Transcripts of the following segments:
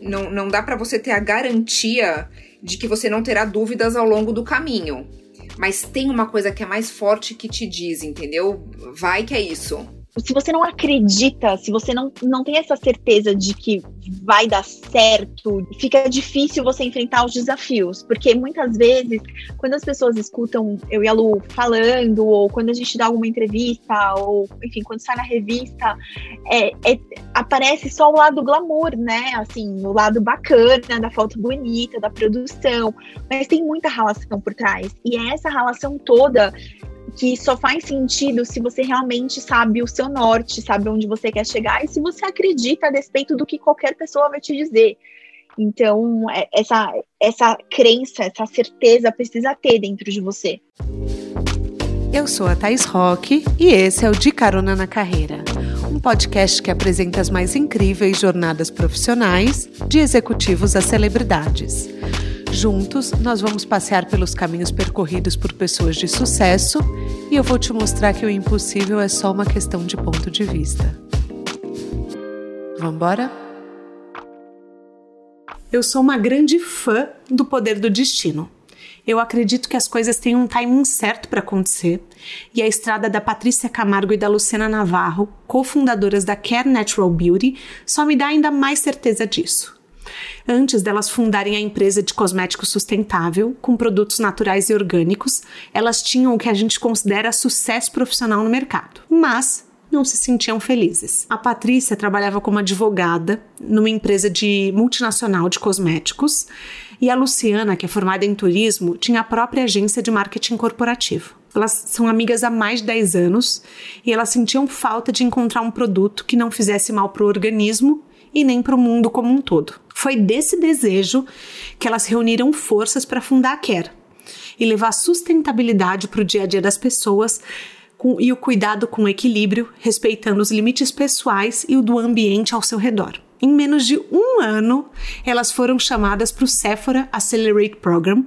não, não dá para você ter a garantia de que você não terá dúvidas ao longo do caminho. Mas tem uma coisa que é mais forte que te diz, entendeu? Vai que é isso se você não acredita, se você não, não tem essa certeza de que vai dar certo, fica difícil você enfrentar os desafios. Porque muitas vezes, quando as pessoas escutam eu e a Lu falando, ou quando a gente dá alguma entrevista, ou enfim, quando sai na revista, é, é, aparece só o lado glamour, né? Assim, o lado bacana, da foto bonita, da produção. Mas tem muita relação por trás. E é essa relação toda que só faz sentido se você realmente sabe o seu norte, sabe onde você quer chegar e se você acredita a despeito do que qualquer pessoa vai te dizer. Então, é, essa, essa crença, essa certeza precisa ter dentro de você. Eu sou a Thais Roque e esse é o De Carona na Carreira, um podcast que apresenta as mais incríveis jornadas profissionais de executivos a celebridades. Juntos, nós vamos passear pelos caminhos percorridos por pessoas de sucesso e eu vou te mostrar que o impossível é só uma questão de ponto de vista. Vamos embora? Eu sou uma grande fã do poder do destino. Eu acredito que as coisas têm um timing certo para acontecer, e a estrada da Patrícia Camargo e da Luciana Navarro, cofundadoras da Care Natural Beauty, só me dá ainda mais certeza disso antes delas fundarem a empresa de cosméticos sustentável, com produtos naturais e orgânicos, elas tinham o que a gente considera sucesso profissional no mercado. Mas não se sentiam felizes. A Patrícia trabalhava como advogada numa empresa de multinacional de cosméticos e a Luciana, que é formada em turismo, tinha a própria agência de marketing corporativo. Elas são amigas há mais de 10 anos e elas sentiam falta de encontrar um produto que não fizesse mal para o organismo e nem para o mundo como um todo. Foi desse desejo que elas reuniram forças para fundar a Care e levar sustentabilidade para o dia a dia das pessoas com, e o cuidado com equilíbrio, respeitando os limites pessoais e o do ambiente ao seu redor. Em menos de um ano, elas foram chamadas para o Sephora Accelerate Program,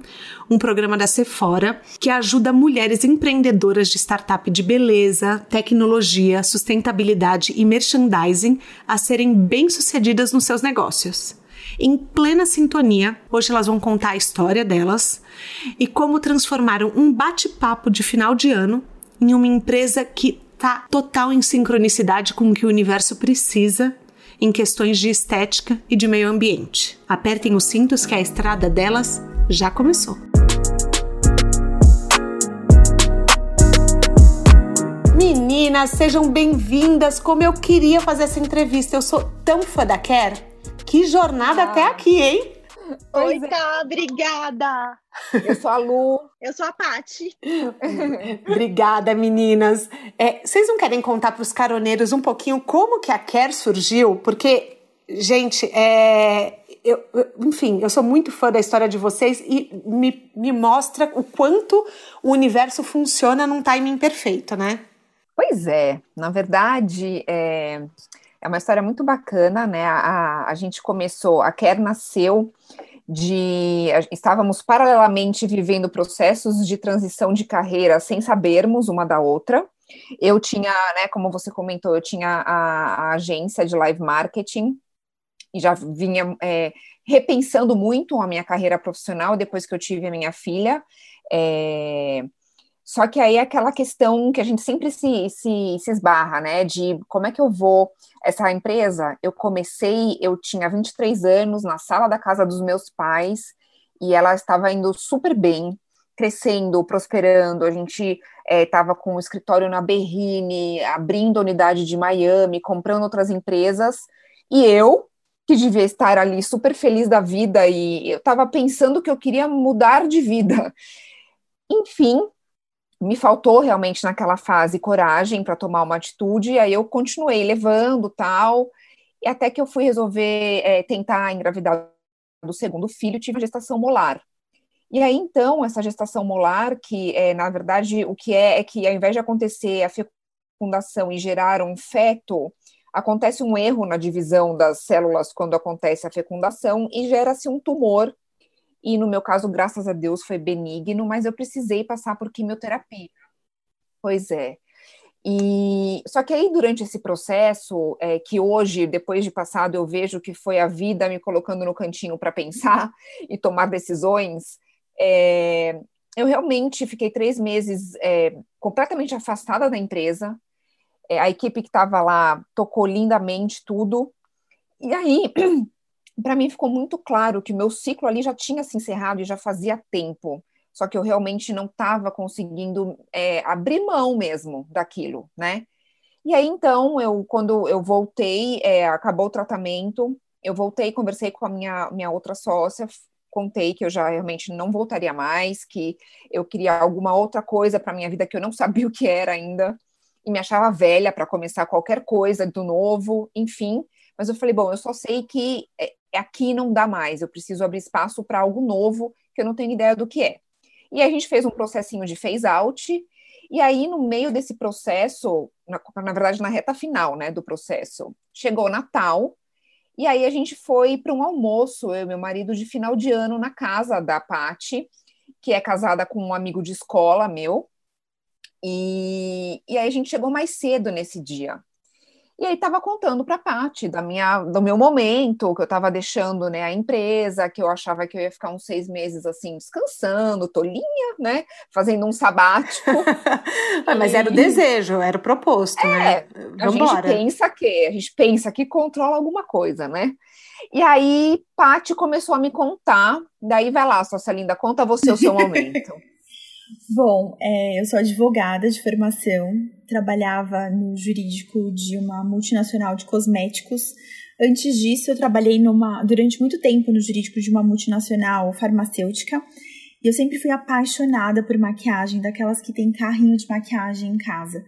um programa da Sephora que ajuda mulheres empreendedoras de startup de beleza, tecnologia, sustentabilidade e merchandising a serem bem-sucedidas nos seus negócios. Em plena sintonia, hoje elas vão contar a história delas e como transformaram um bate-papo de final de ano em uma empresa que está total em sincronicidade com o que o universo precisa em questões de estética e de meio ambiente. Apertem os cintos que a estrada delas já começou. Meninas, sejam bem-vindas. Como eu queria fazer essa entrevista, eu sou tão fã da Care. Que jornada ah. até aqui, hein? Oi, é. tá, obrigada. Eu sou a Lu. Eu sou a Pati. obrigada, meninas. É, vocês não querem contar para os caroneiros um pouquinho como que a Care surgiu? Porque, gente, é, eu, enfim, eu sou muito fã da história de vocês e me, me mostra o quanto o universo funciona num timing perfeito, né? Pois é, na verdade, é, é uma história muito bacana, né? A, a gente começou, a Care nasceu de. Estávamos paralelamente vivendo processos de transição de carreira sem sabermos uma da outra. Eu tinha, né, como você comentou, eu tinha a, a agência de live marketing e já vinha é, repensando muito a minha carreira profissional depois que eu tive a minha filha. É, só que aí é aquela questão que a gente sempre se, se, se esbarra, né? De como é que eu vou. Essa empresa, eu comecei, eu tinha 23 anos na sala da casa dos meus pais e ela estava indo super bem, crescendo, prosperando. A gente estava é, com o escritório na Berrine, abrindo a unidade de Miami, comprando outras empresas. E eu, que devia estar ali super feliz da vida, e eu estava pensando que eu queria mudar de vida. Enfim, me faltou realmente naquela fase coragem para tomar uma atitude, e aí eu continuei levando tal, e até que eu fui resolver é, tentar engravidar do segundo filho, tive gestação molar. E aí, então, essa gestação molar, que é, na verdade, o que é, é que ao invés de acontecer a fecundação e gerar um feto, acontece um erro na divisão das células quando acontece a fecundação e gera-se um tumor e no meu caso, graças a Deus, foi benigno, mas eu precisei passar por quimioterapia. Pois é. E só que aí durante esse processo, é, que hoje, depois de passado, eu vejo que foi a vida me colocando no cantinho para pensar e tomar decisões, é, eu realmente fiquei três meses é, completamente afastada da empresa. É, a equipe que estava lá tocou lindamente tudo. E aí, para mim ficou muito claro que o meu ciclo ali já tinha se encerrado e já fazia tempo só que eu realmente não estava conseguindo é, abrir mão mesmo daquilo, né? E aí, então, eu, quando eu voltei, é, acabou o tratamento, eu voltei, conversei com a minha, minha outra sócia, contei que eu já realmente não voltaria mais, que eu queria alguma outra coisa para minha vida que eu não sabia o que era ainda, e me achava velha para começar qualquer coisa do novo, enfim. Mas eu falei, bom, eu só sei que é, aqui não dá mais, eu preciso abrir espaço para algo novo que eu não tenho ideia do que é. E a gente fez um processinho de phase out, e aí, no meio desse processo, na, na verdade, na reta final né, do processo, chegou o Natal, e aí a gente foi para um almoço, eu e meu marido, de final de ano na casa da Pati, que é casada com um amigo de escola meu. E, e aí a gente chegou mais cedo nesse dia. E aí estava contando para a Paty da minha, do meu momento, que eu estava deixando né, a empresa, que eu achava que eu ia ficar uns seis meses assim, descansando, tolinha, né? Fazendo um sabático. Mas e... era o desejo, era o proposto, é, né? A gente pensa que, a gente pensa que controla alguma coisa, né? E aí, Paty começou a me contar, daí vai lá, sócia linda, conta você o seu momento. Bom, é, eu sou advogada de formação, trabalhava no jurídico de uma multinacional de cosméticos. Antes disso, eu trabalhei numa, durante muito tempo no jurídico de uma multinacional farmacêutica. E eu sempre fui apaixonada por maquiagem, daquelas que tem carrinho de maquiagem em casa.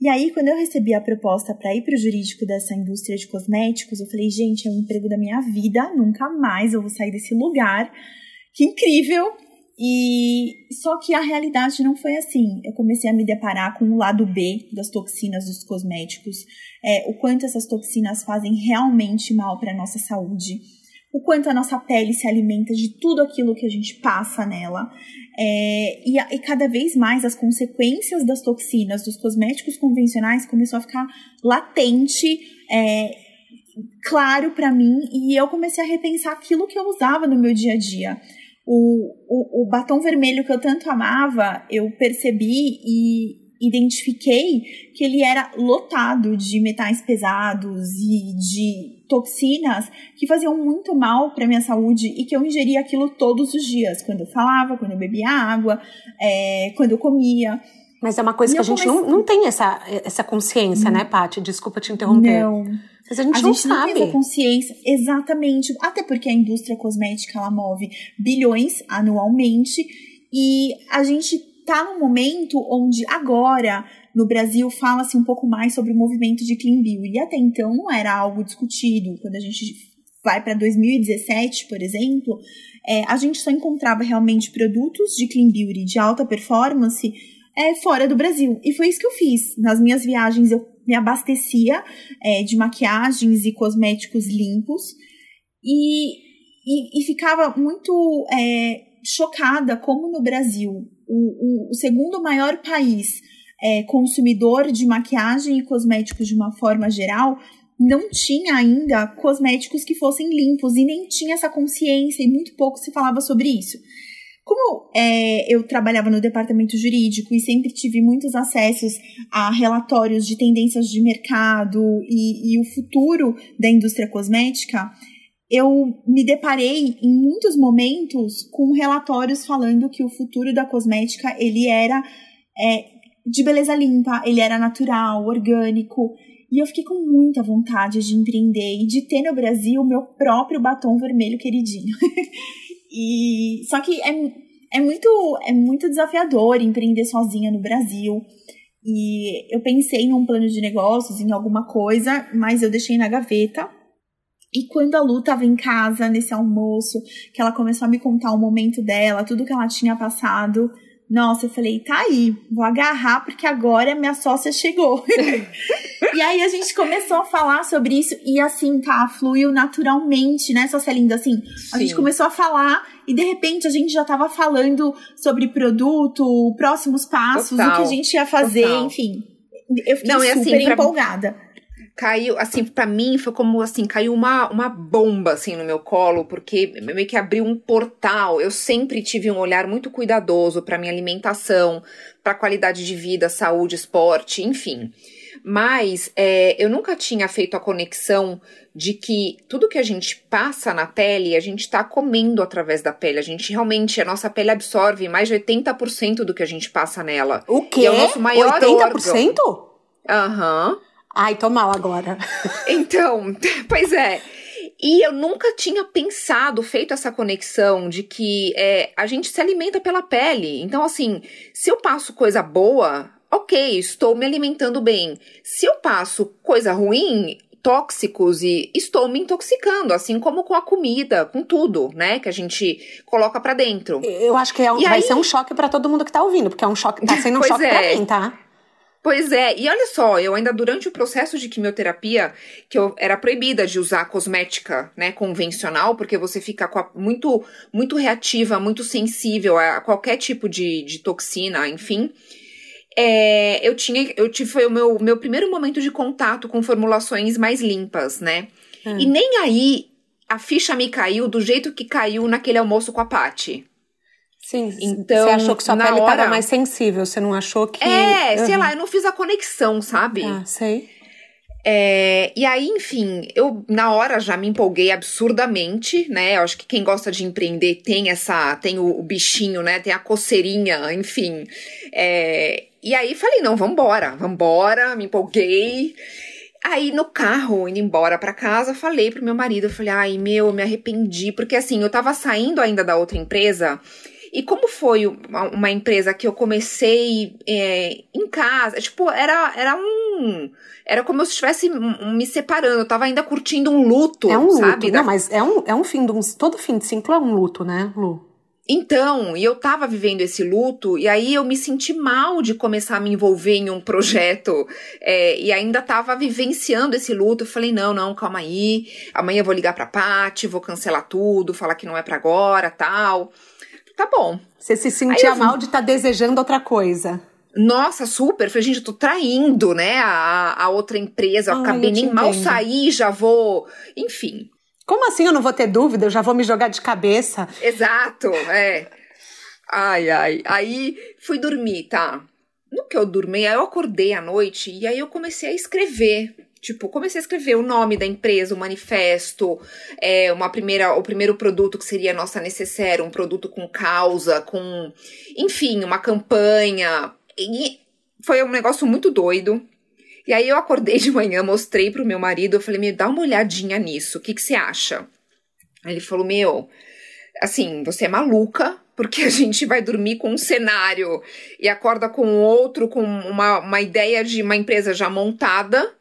E aí, quando eu recebi a proposta para ir para o jurídico dessa indústria de cosméticos, eu falei, gente, é um emprego da minha vida, nunca mais eu vou sair desse lugar. Que incrível! E só que a realidade não foi assim. Eu comecei a me deparar com o lado B das toxinas dos cosméticos, é, o quanto essas toxinas fazem realmente mal para a nossa saúde, o quanto a nossa pele se alimenta de tudo aquilo que a gente passa nela. É, e, e, cada vez mais as consequências das toxinas dos cosméticos convencionais começou a ficar latente, é, claro para mim, e eu comecei a repensar aquilo que eu usava no meu dia a dia o, o, o batom vermelho que eu tanto amava, eu percebi e identifiquei que ele era lotado de metais pesados e de toxinas que faziam muito mal para minha saúde e que eu ingeria aquilo todos os dias, quando eu falava, quando eu bebia água, é, quando eu comia. Mas é uma coisa e que a gente comecei... não, não tem essa, essa consciência, né, Paty? Desculpa te interromper. Não. Mas a gente, a não, gente não tem essa consciência. Exatamente. Até porque a indústria cosmética ela move bilhões anualmente e a gente tá num momento onde agora no Brasil fala-se um pouco mais sobre o movimento de clean beauty. E até então não era algo discutido. Quando a gente vai para 2017, por exemplo, é, a gente só encontrava realmente produtos de clean beauty de alta performance é, fora do Brasil. E foi isso que eu fiz. Nas minhas viagens eu me abastecia é, de maquiagens e cosméticos limpos e, e, e ficava muito é, chocada como no Brasil, o, o, o segundo maior país é, consumidor de maquiagem e cosméticos de uma forma geral, não tinha ainda cosméticos que fossem limpos e nem tinha essa consciência e muito pouco se falava sobre isso. Como é, eu trabalhava no departamento jurídico e sempre tive muitos acessos a relatórios de tendências de mercado e, e o futuro da indústria cosmética, eu me deparei em muitos momentos com relatórios falando que o futuro da cosmética ele era é, de beleza limpa, ele era natural, orgânico. E eu fiquei com muita vontade de empreender e de ter no Brasil o meu próprio batom vermelho queridinho. E só que é, é muito é muito desafiador empreender sozinha no Brasil. E eu pensei num plano de negócios, em alguma coisa, mas eu deixei na gaveta. E quando a Lu tava em casa, nesse almoço, que ela começou a me contar o momento dela, tudo que ela tinha passado, nossa, eu falei, tá aí, vou agarrar porque agora minha sócia chegou. e aí a gente começou a falar sobre isso e assim, tá, fluiu naturalmente, né, sócia linda? Assim, a gente começou a falar e de repente a gente já tava falando sobre produto, próximos passos, Total. o que a gente ia fazer, Total. enfim. eu fiquei Não, super assim, empolgada. Pra caiu, assim, para mim foi como assim, caiu uma, uma bomba assim no meu colo, porque meio que abriu um portal. Eu sempre tive um olhar muito cuidadoso para minha alimentação, para qualidade de vida, saúde, esporte, enfim. Mas é, eu nunca tinha feito a conexão de que tudo que a gente passa na pele, a gente está comendo através da pele. A gente realmente, a nossa pele absorve mais de 80% do que a gente passa nela. O quê? E é o nosso maior 80%? Aham. Uhum. Ai, tô mal agora. Então, pois é. E eu nunca tinha pensado, feito essa conexão de que é, a gente se alimenta pela pele. Então, assim, se eu passo coisa boa, ok, estou me alimentando bem. Se eu passo coisa ruim, tóxicos e estou me intoxicando, assim como com a comida, com tudo, né, que a gente coloca para dentro. Eu acho que é um, vai aí... ser um choque para todo mundo que tá ouvindo, porque é um choque, tá sendo um choque é. pra mim, tá? Pois é, e olha só, eu ainda durante o processo de quimioterapia, que eu era proibida de usar cosmética, né, convencional, porque você fica a, muito, muito reativa, muito sensível a qualquer tipo de, de toxina, enfim. É, eu tinha, eu tive, foi o meu, meu primeiro momento de contato com formulações mais limpas, né? Hum. E nem aí a ficha me caiu do jeito que caiu naquele almoço com a Paty. Sim, então. Você achou que sua pele estava hora... mais sensível, você não achou que. É, uhum. sei lá, eu não fiz a conexão, sabe? Ah, sei. É, e aí, enfim, eu na hora já me empolguei absurdamente, né? Eu acho que quem gosta de empreender tem essa, tem o, o bichinho, né? Tem a coceirinha, enfim. É, e aí falei, não, vambora, vambora, me empolguei. Aí no carro, indo embora para casa, falei pro meu marido, eu falei, ai meu, eu me arrependi, porque assim, eu tava saindo ainda da outra empresa e como foi uma, empresa que eu comecei é, em casa, tipo, era, era um. Era como se eu estivesse me separando, eu tava ainda curtindo um luto. É um luto, sabe? Não, mas é um, é um fim de um. Todo fim de ciclo é um luto, né, Lu? Então, e eu tava vivendo esse luto, e aí eu me senti mal de começar a me envolver em um projeto, é, e ainda tava vivenciando esse luto. Eu falei: não, não, calma aí, amanhã eu vou ligar pra Paty, vou cancelar tudo, falar que não é para agora tal tá bom. Você se sentia eu... mal de estar tá desejando outra coisa. Nossa, super. Falei, gente, eu tô traindo, né, a, a outra empresa. Eu Ai, acabei eu nem mal sair, já vou. Enfim. Como assim eu não vou ter dúvida? Eu já vou me jogar de cabeça. Exato, é. Ai, ai. Aí fui dormir, tá? No que eu dormi, aí eu acordei à noite e aí eu comecei a escrever Tipo, comecei a escrever o nome da empresa, o manifesto, é, uma primeira, o primeiro produto que seria nossa necessária, um produto com causa, com, enfim, uma campanha. E foi um negócio muito doido. E aí eu acordei de manhã, mostrei pro meu marido, eu falei, me dá uma olhadinha nisso, o que, que você acha? Aí ele falou, meu, assim, você é maluca, porque a gente vai dormir com um cenário e acorda com outro, com uma, uma ideia de uma empresa já montada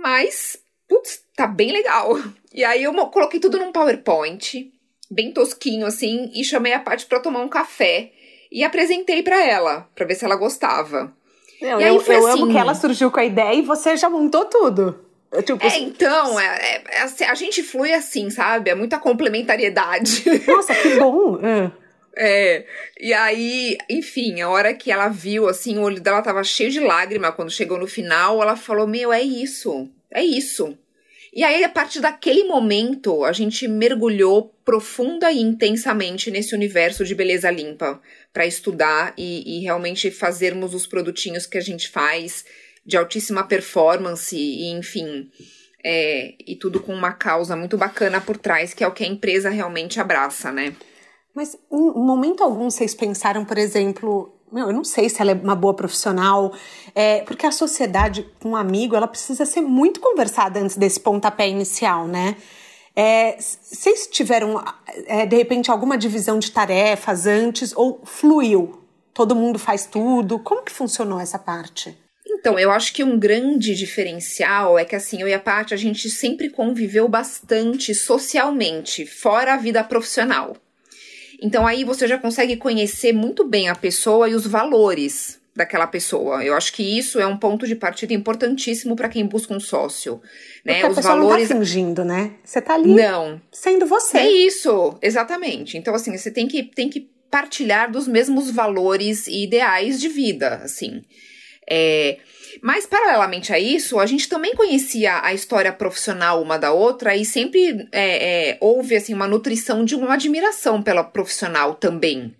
mas, putz, tá bem legal. E aí eu coloquei tudo num PowerPoint, bem tosquinho assim, e chamei a Paty para tomar um café e apresentei para ela, para ver se ela gostava. Não, e aí eu, foi eu assim, amo que ela surgiu com a ideia e você já montou tudo. Tipo, é, então, é, é, é, assim, a gente flui assim, sabe? É muita complementariedade. Nossa, que bom! É. É, e aí, enfim, a hora que ela viu, assim, o olho dela tava cheio de lágrima quando chegou no final, ela falou: Meu, é isso, é isso. E aí, a partir daquele momento, a gente mergulhou profunda e intensamente nesse universo de beleza limpa para estudar e, e, realmente fazermos os produtinhos que a gente faz de altíssima performance e, enfim, é, e tudo com uma causa muito bacana por trás, que é o que a empresa realmente abraça, né? Mas em momento algum vocês pensaram, por exemplo, meu, eu não sei se ela é uma boa profissional, é, porque a sociedade com um amigo, ela precisa ser muito conversada antes desse pontapé inicial, né? É, vocês tiveram, é, de repente, alguma divisão de tarefas antes ou fluiu? Todo mundo faz tudo? Como que funcionou essa parte? Então, eu acho que um grande diferencial é que, assim, eu e a Paty, a gente sempre conviveu bastante socialmente, fora a vida profissional. Então aí você já consegue conhecer muito bem a pessoa e os valores daquela pessoa. Eu acho que isso é um ponto de partida importantíssimo para quem busca um sócio, né? Porque a os pessoa valores não tá fingindo, né? Você tá ali Não. sendo você. É isso, exatamente. Então assim, você tem que tem que partilhar dos mesmos valores e ideais de vida, assim. É, mas, paralelamente a isso, a gente também conhecia a história profissional uma da outra e sempre é, é, houve assim, uma nutrição de uma admiração pela profissional também.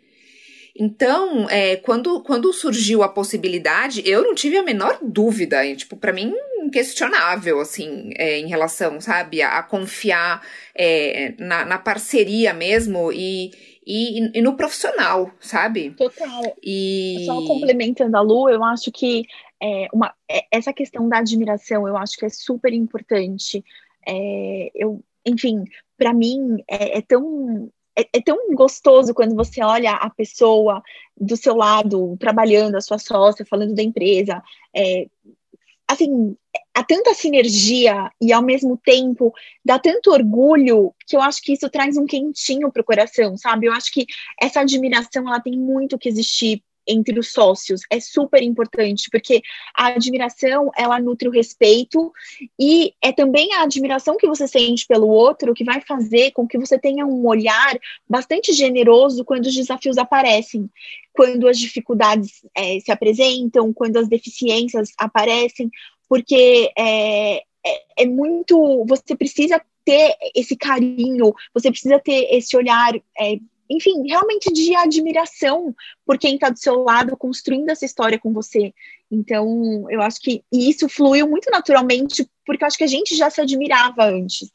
Então, é, quando, quando surgiu a possibilidade, eu não tive a menor dúvida. E, tipo, para mim, inquestionável, assim, é, em relação, sabe, a, a confiar é, na, na, parceria mesmo e, e, e, no profissional, sabe? Total. E... Só complementando a Lu, eu acho que é, uma, é, essa questão da admiração, eu acho que é super importante. É, eu, enfim, para mim é, é tão é, é, tão gostoso quando você olha a pessoa do seu lado trabalhando, a sua sócia, falando da empresa. É, assim, há tanta sinergia e ao mesmo tempo dá tanto orgulho que eu acho que isso traz um quentinho pro coração, sabe? Eu acho que essa admiração ela tem muito que existir entre os sócios é super importante, porque a admiração, ela nutre o respeito e é também a admiração que você sente pelo outro que vai fazer com que você tenha um olhar bastante generoso quando os desafios aparecem, quando as dificuldades é, se apresentam, quando as deficiências aparecem, porque é, é, é muito. Você precisa ter esse carinho, você precisa ter esse olhar é, enfim, realmente de admiração por quem está do seu lado construindo essa história com você. Então, eu acho que isso fluiu muito naturalmente, porque eu acho que a gente já se admirava antes.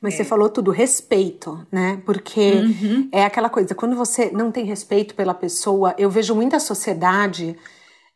Mas é. você falou tudo, respeito, né? Porque uhum. é aquela coisa, quando você não tem respeito pela pessoa, eu vejo muita sociedade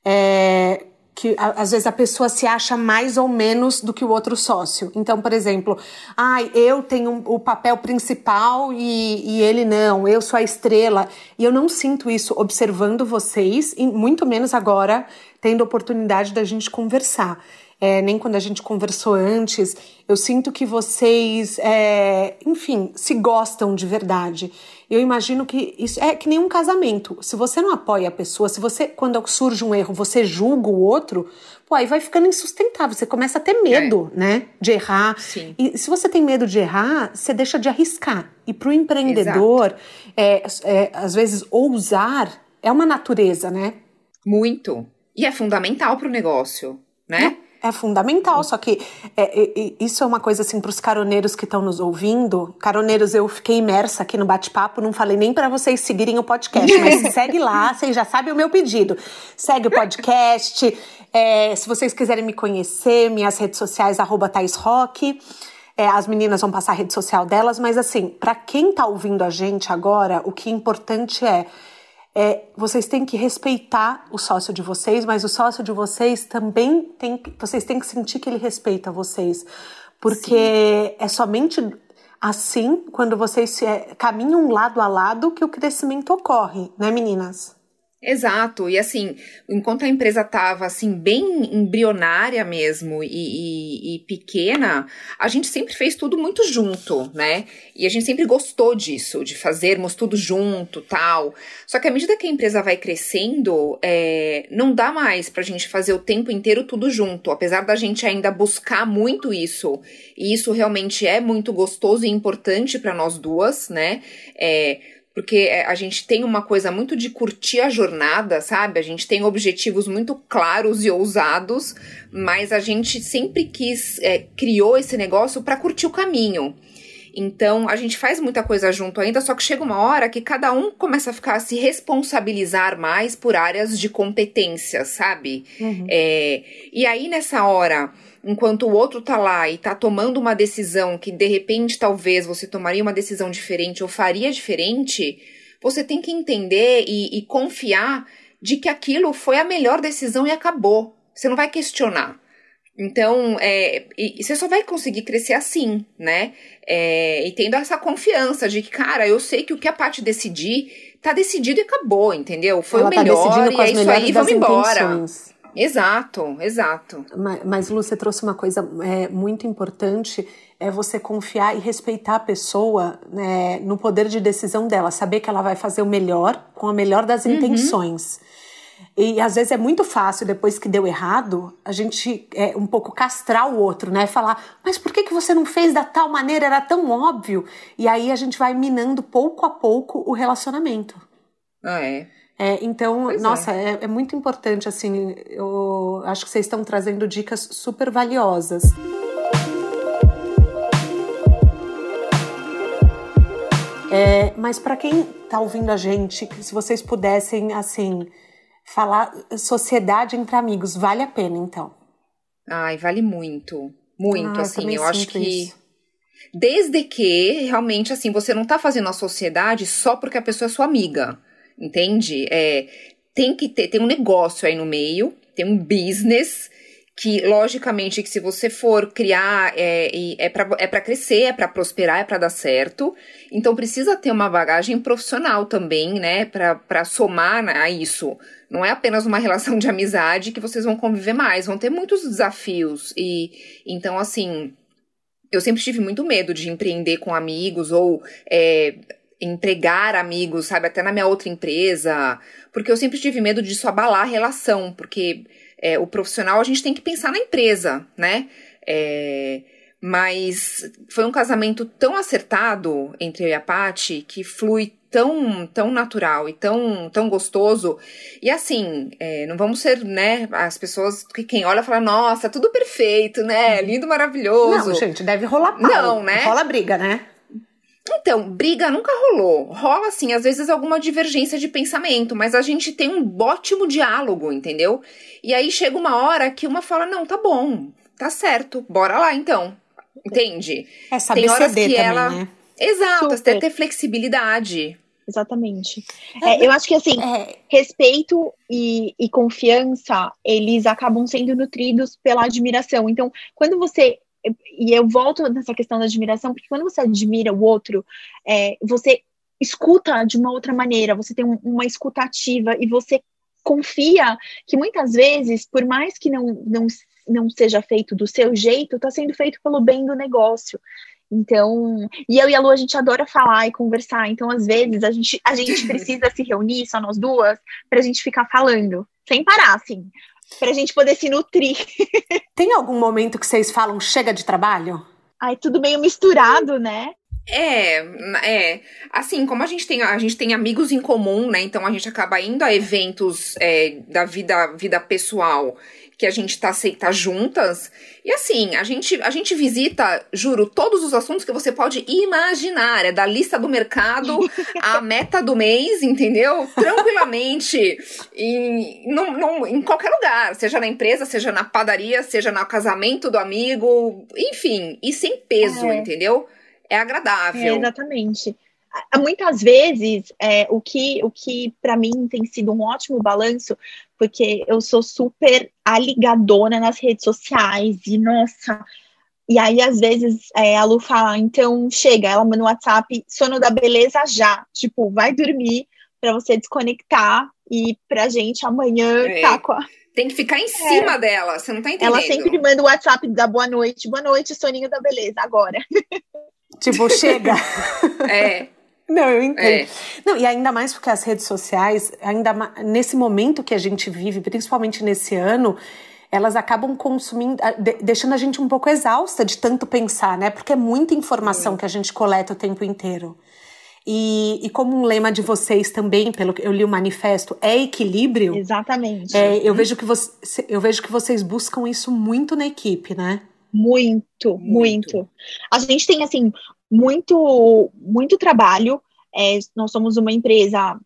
é, que às vezes a pessoa se acha mais ou menos do que o outro sócio. Então, por exemplo, ah, eu tenho o papel principal e, e ele não, eu sou a estrela. E eu não sinto isso observando vocês, e muito menos agora tendo oportunidade da gente conversar é, nem quando a gente conversou antes. Eu sinto que vocês, é, enfim, se gostam de verdade. Eu imagino que isso é que nem um casamento. Se você não apoia a pessoa, se você, quando surge um erro, você julga o outro, pô, aí vai ficando insustentável. Você começa a ter medo, é. né, de errar. Sim. E se você tem medo de errar, você deixa de arriscar. E para o empreendedor, é, é, às vezes, ousar é uma natureza, né? Muito. E é fundamental para o negócio, né? É fundamental, só que é, é, isso é uma coisa assim para os caroneiros que estão nos ouvindo. Caroneiros, eu fiquei imersa aqui no bate-papo, não falei nem para vocês seguirem o podcast, mas segue lá, vocês já sabem o meu pedido. Segue o podcast. É, se vocês quiserem me conhecer, minhas redes sociais, arroba Rock. É, as meninas vão passar a rede social delas, mas assim, para quem está ouvindo a gente agora, o que é importante é é, vocês têm que respeitar o sócio de vocês, mas o sócio de vocês também tem, vocês têm que sentir que ele respeita vocês, porque Sim. é somente assim, quando vocês se, é, caminham lado a lado, que o crescimento ocorre, né, meninas? Exato, e assim, enquanto a empresa estava assim bem embrionária mesmo e, e, e, pequena, a gente sempre fez tudo muito junto, né? E a gente sempre gostou disso, de fazermos tudo junto, tal. Só que à medida que a empresa vai crescendo, é, não dá mais para a gente fazer o tempo inteiro tudo junto, apesar da gente ainda buscar muito isso. E isso realmente é muito gostoso e importante para nós duas, né? É, porque é, a gente tem uma coisa muito de curtir a jornada, sabe? A gente tem objetivos muito claros e ousados, mas a gente sempre quis, é, criou esse negócio para curtir o caminho. Então, a gente faz muita coisa junto ainda, só que chega uma hora que cada um começa a ficar a se responsabilizar mais por áreas de competência, sabe? Uhum. É, e aí, nessa hora, enquanto o outro tá lá e tá tomando uma decisão que de repente talvez você tomaria uma decisão diferente ou faria diferente, você tem que entender e, e confiar de que aquilo foi a melhor decisão e acabou. Você não vai questionar. Então, é, e, e você só vai conseguir crescer assim, né? É, e tendo essa confiança de que, cara, eu sei que o que a parte decidir, tá decidido e acabou, entendeu? Foi Ela o tá melhor tá e é isso aí, vamos embora. Intenções. Exato, exato. Mas, mas Lu, você trouxe uma coisa é, muito importante, é você confiar e respeitar a pessoa né, no poder de decisão dela, saber que ela vai fazer o melhor com a melhor das uhum. intenções. E às vezes é muito fácil, depois que deu errado, a gente é, um pouco castrar o outro, né? Falar, mas por que, que você não fez da tal maneira? Era tão óbvio. E aí a gente vai minando pouco a pouco o relacionamento. Ah, é. É, então, pois nossa, é. É, é muito importante, assim, eu acho que vocês estão trazendo dicas super valiosas. É, mas para quem está ouvindo a gente, se vocês pudessem, assim, falar sociedade entre amigos, vale a pena, então? Ai, vale muito. Muito, ah, assim, eu, eu acho que. Isso. Desde que, realmente, assim, você não tá fazendo a sociedade só porque a pessoa é sua amiga. Entende? É, tem que ter, tem um negócio aí no meio, tem um business que logicamente que se você for criar é, é para é crescer, é para prosperar, é para dar certo. Então precisa ter uma bagagem profissional também, né, para somar a isso. Não é apenas uma relação de amizade que vocês vão conviver mais, vão ter muitos desafios e então assim eu sempre tive muito medo de empreender com amigos ou é, empregar amigos, sabe, até na minha outra empresa, porque eu sempre tive medo disso abalar a relação, porque é, o profissional a gente tem que pensar na empresa, né? É, mas foi um casamento tão acertado entre eu e a Paty que flui tão, tão natural e tão, tão gostoso. E assim, é, não vamos ser, né, as pessoas que quem olha fala, nossa, tudo perfeito, né? Uhum. Lindo, maravilhoso. Não, gente, deve rolar pau. Não, né? Rola briga, né? Então, briga nunca rolou. Rola, assim, às vezes alguma divergência de pensamento, mas a gente tem um ótimo diálogo, entendeu? E aí chega uma hora que uma fala: não, tá bom, tá certo, bora lá então. Entende? É saber tem horas que também, ela. Né? Exato, ter, ter flexibilidade. Exatamente. É, eu acho que assim, é. respeito e, e confiança, eles acabam sendo nutridos pela admiração. Então, quando você e eu volto nessa questão da admiração, porque quando você admira o outro, é, você escuta de uma outra maneira, você tem um, uma escutativa e você confia que muitas vezes, por mais que não, não, não seja feito do seu jeito, está sendo feito pelo bem do negócio. Então, e eu e a Lu, a gente adora falar e conversar. Então, às vezes, a gente, a gente precisa se reunir, só nós duas, para a gente ficar falando, sem parar, assim para a gente poder se nutrir. Tem algum momento que vocês falam chega de trabalho? Ai, tudo meio misturado, né? É, é. Assim, como a gente tem, a gente tem amigos em comum, né? Então a gente acaba indo a eventos é, da vida, vida pessoal que a gente tá, tá juntas. E assim, a gente, a gente visita, juro, todos os assuntos que você pode imaginar. É da lista do mercado à meta do mês, entendeu? Tranquilamente. em, num, em qualquer lugar. Seja na empresa, seja na padaria, seja no casamento do amigo. Enfim, e sem peso, é. entendeu? É agradável. É, exatamente muitas vezes é, o que o que para mim tem sido um ótimo balanço porque eu sou super aligadona nas redes sociais e nossa e aí às vezes é, a Lu fala então chega ela manda no WhatsApp sono da beleza já tipo vai dormir para você desconectar e pra gente amanhã é. tá com a tem que ficar em cima é. dela, você não tá entendendo. Ela sempre manda o WhatsApp da boa noite, boa noite, soninho da beleza, agora. Tipo, chega. é. Não, eu entendo. É. Não, e ainda mais porque as redes sociais, ainda nesse momento que a gente vive, principalmente nesse ano, elas acabam consumindo, deixando a gente um pouco exausta de tanto pensar, né? Porque é muita informação que a gente coleta o tempo inteiro. E, e, como um lema de vocês também, pelo que eu li o manifesto, é equilíbrio. Exatamente. É, eu, vejo que você, eu vejo que vocês buscam isso muito na equipe, né? Muito, muito. muito. A gente tem, assim, muito, muito trabalho. É, nós somos uma empresa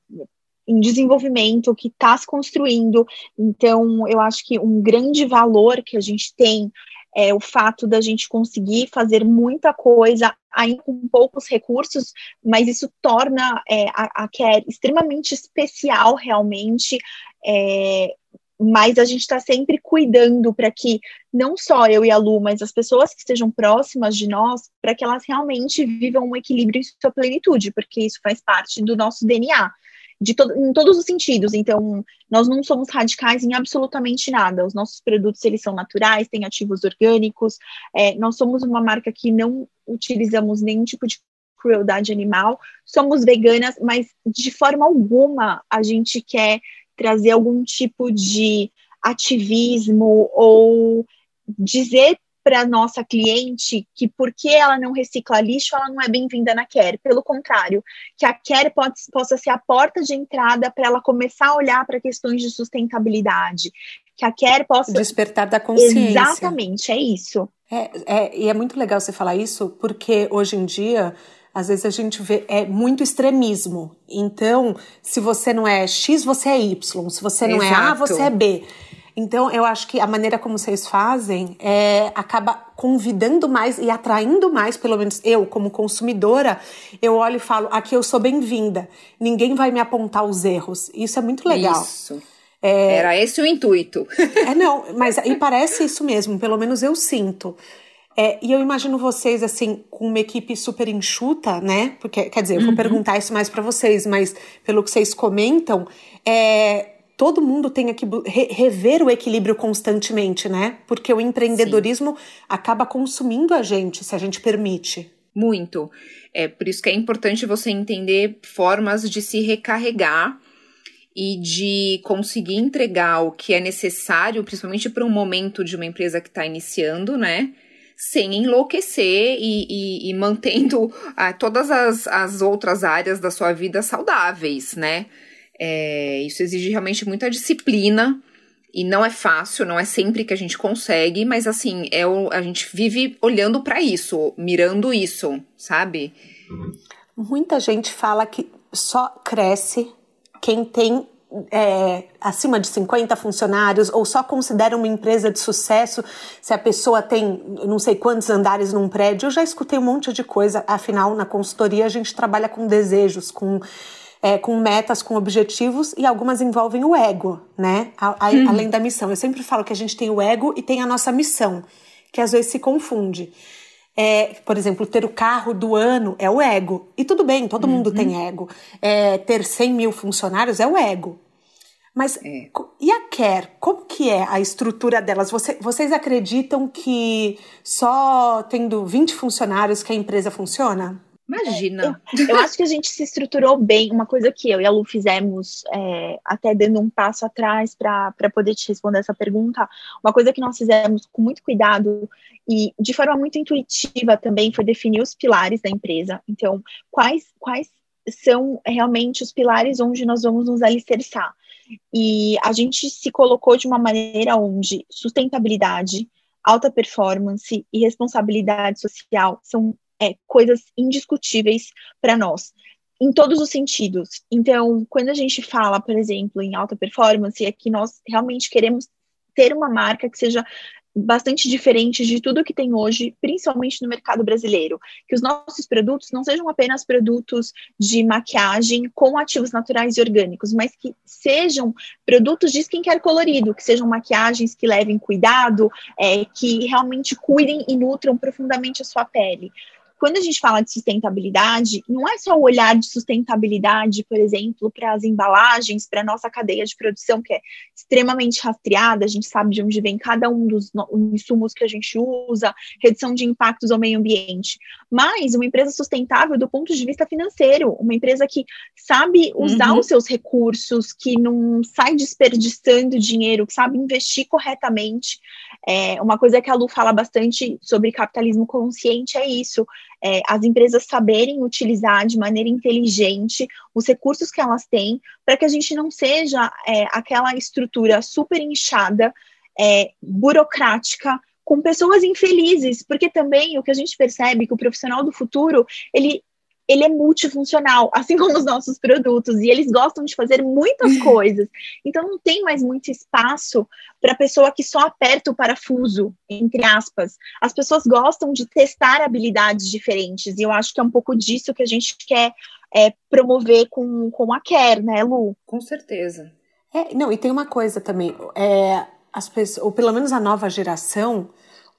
em desenvolvimento que está se construindo. Então, eu acho que um grande valor que a gente tem é o fato da gente conseguir fazer muita coisa ainda com poucos recursos, mas isso torna é, a, a Care extremamente especial realmente. É, mas a gente está sempre cuidando para que não só eu e a Lu, mas as pessoas que estejam próximas de nós, para que elas realmente vivam um equilíbrio em sua plenitude, porque isso faz parte do nosso DNA, de to em todos os sentidos. Então, nós não somos radicais em absolutamente nada. Os nossos produtos eles são naturais, têm ativos orgânicos. É, nós somos uma marca que não utilizamos nenhum tipo de crueldade animal. Somos veganas, mas de forma alguma a gente quer trazer algum tipo de ativismo ou dizer para nossa cliente que porque ela não recicla lixo, ela não é bem-vinda na Care. Pelo contrário, que a Care pode, possa ser a porta de entrada para ela começar a olhar para questões de sustentabilidade. Que a Care possa. Despertar da consciência. Exatamente, é isso. É, é, e é muito legal você falar isso, porque hoje em dia às vezes a gente vê é muito extremismo. Então, se você não é X, você é Y. Se você não Exato. é A, você é B. Então, eu acho que a maneira como vocês fazem é, acaba convidando mais e atraindo mais, pelo menos eu, como consumidora, eu olho e falo: aqui eu sou bem-vinda, ninguém vai me apontar os erros. Isso é muito legal. Isso. É... Era esse o intuito. é, não, mas e parece isso mesmo, pelo menos eu sinto. É, e eu imagino vocês, assim, com uma equipe super enxuta, né? Porque, quer dizer, eu vou uhum. perguntar isso mais para vocês, mas pelo que vocês comentam, é, todo mundo tem que rever o equilíbrio constantemente, né? Porque o empreendedorismo Sim. acaba consumindo a gente, se a gente permite. Muito. É por isso que é importante você entender formas de se recarregar e de conseguir entregar o que é necessário, principalmente para um momento de uma empresa que está iniciando, né? Sem enlouquecer e, e, e mantendo ah, todas as, as outras áreas da sua vida saudáveis, né? É, isso exige realmente muita disciplina e não é fácil, não é sempre que a gente consegue, mas assim, é o, a gente vive olhando para isso, mirando isso, sabe? Muita gente fala que só cresce quem tem é, acima de 50 funcionários ou só considera uma empresa de sucesso se a pessoa tem não sei quantos andares num prédio. Eu já escutei um monte de coisa, afinal, na consultoria a gente trabalha com desejos, com é, com metas, com objetivos, e algumas envolvem o ego, né? A, a, hum. Além da missão. Eu sempre falo que a gente tem o ego e tem a nossa missão, que às vezes se confunde. É, por exemplo, ter o carro do ano é o ego. E tudo bem, todo uhum. mundo tem ego. É, ter 100 mil funcionários é o ego. Mas é. e a Care? Como que é a estrutura delas? Você, vocês acreditam que só tendo 20 funcionários que a empresa funciona? Imagina. Eu, eu, acho que a gente se estruturou bem. Uma coisa que eu e a Lu fizemos, é, até dando um passo atrás para poder te responder essa pergunta, uma coisa que nós fizemos com muito cuidado e de forma muito intuitiva também foi definir os pilares da empresa. Então, quais, quais são realmente os pilares onde nós vamos nos alicerçar? E a gente se colocou de uma maneira onde sustentabilidade, alta performance e responsabilidade social são é, coisas indiscutíveis para nós, em todos os sentidos. Então, quando a gente fala, por exemplo, em alta performance, é que nós realmente queremos ter uma marca que seja bastante diferente de tudo que tem hoje, principalmente no mercado brasileiro. Que os nossos produtos não sejam apenas produtos de maquiagem com ativos naturais e orgânicos, mas que sejam produtos de skincare colorido, que sejam maquiagens que levem cuidado, é, que realmente cuidem e nutram profundamente a sua pele quando a gente fala de sustentabilidade, não é só o olhar de sustentabilidade, por exemplo, para as embalagens, para a nossa cadeia de produção, que é extremamente rastreada, a gente sabe de onde vem cada um dos insumos que a gente usa, redução de impactos ao meio ambiente, mas uma empresa sustentável do ponto de vista financeiro, uma empresa que sabe usar uhum. os seus recursos, que não sai desperdiçando dinheiro, que sabe investir corretamente. É, uma coisa que a Lu fala bastante sobre capitalismo consciente é isso. É, as empresas saberem utilizar de maneira inteligente os recursos que elas têm, para que a gente não seja é, aquela estrutura super inchada, é, burocrática, com pessoas infelizes, porque também o que a gente percebe é que o profissional do futuro, ele ele é multifuncional, assim como os nossos produtos, e eles gostam de fazer muitas coisas. Então não tem mais muito espaço para a pessoa que só aperta o parafuso, entre aspas. As pessoas gostam de testar habilidades diferentes, e eu acho que é um pouco disso que a gente quer é, promover com, com a Care, né, Lu? Com certeza. É, não, e tem uma coisa também, é, as pessoas, ou pelo menos a nova geração,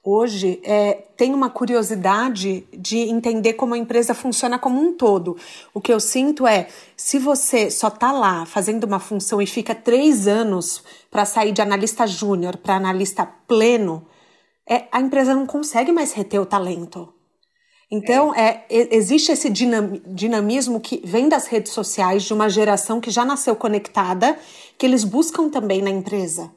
hoje é, tem uma curiosidade de entender como a empresa funciona como um todo. O que eu sinto é, se você só está lá fazendo uma função e fica três anos para sair de analista júnior para analista pleno, é, a empresa não consegue mais reter o talento. Então, é, existe esse dinamismo que vem das redes sociais de uma geração que já nasceu conectada, que eles buscam também na empresa.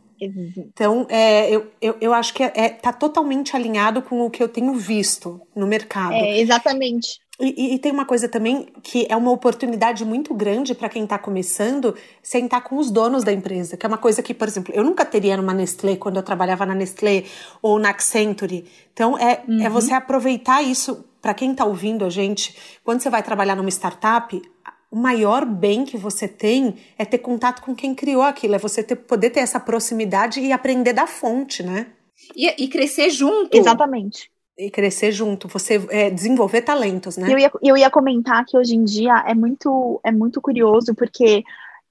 Então, é, eu, eu, eu acho que está é, é, tá totalmente alinhado com o que eu tenho visto no mercado. É, exatamente. E, e, tem uma coisa também que é uma oportunidade muito grande para quem está começando sentar com os donos da empresa, que é uma coisa que, por exemplo, eu nunca teria numa Nestlé quando eu trabalhava na Nestlé ou na Accenture. Então, é, é uhum. é você aproveitar isso para quem está ouvindo a gente. Quando você vai trabalhar numa startup, o maior bem que você tem é ter contato com quem criou aquilo, é você ter, poder ter essa proximidade e aprender da fonte, né? E, e crescer junto. Exatamente. E crescer junto, você é, desenvolver talentos, né? Eu ia, eu ia comentar que hoje em dia é muito, é muito curioso, porque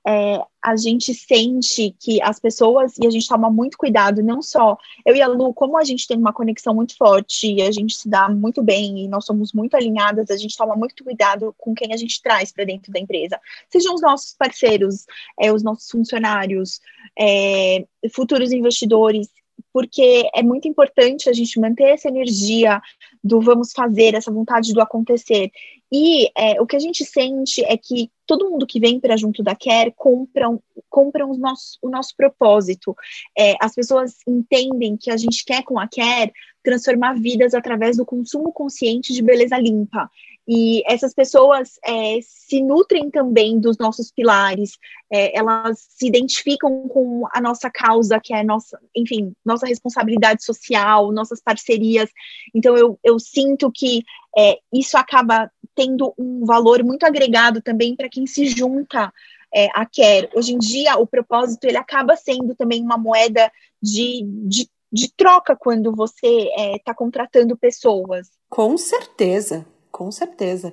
é, a gente sente que as pessoas, e a gente toma muito cuidado, não só eu e a Lu, como a gente tem uma conexão muito forte, e a gente se dá muito bem, e nós somos muito alinhadas, a gente toma muito cuidado com quem a gente traz para dentro da empresa. Sejam os nossos parceiros, é, os nossos funcionários, é, futuros investidores, porque é muito importante a gente manter essa energia do vamos fazer, essa vontade do acontecer. E é, o que a gente sente é que todo mundo que vem para junto da Care compram, compram os nossos, o nosso propósito. É, as pessoas entendem que a gente quer com a Care transformar vidas através do consumo consciente de beleza limpa. E essas pessoas é, se nutrem também dos nossos pilares, é, elas se identificam com a nossa causa, que é nossa, enfim, nossa responsabilidade social, nossas parcerias. Então eu, eu sinto que é, isso acaba tendo um valor muito agregado também para quem se junta é, a Care. Hoje em dia, o propósito ele acaba sendo também uma moeda de, de, de troca quando você está é, contratando pessoas. Com certeza, com certeza.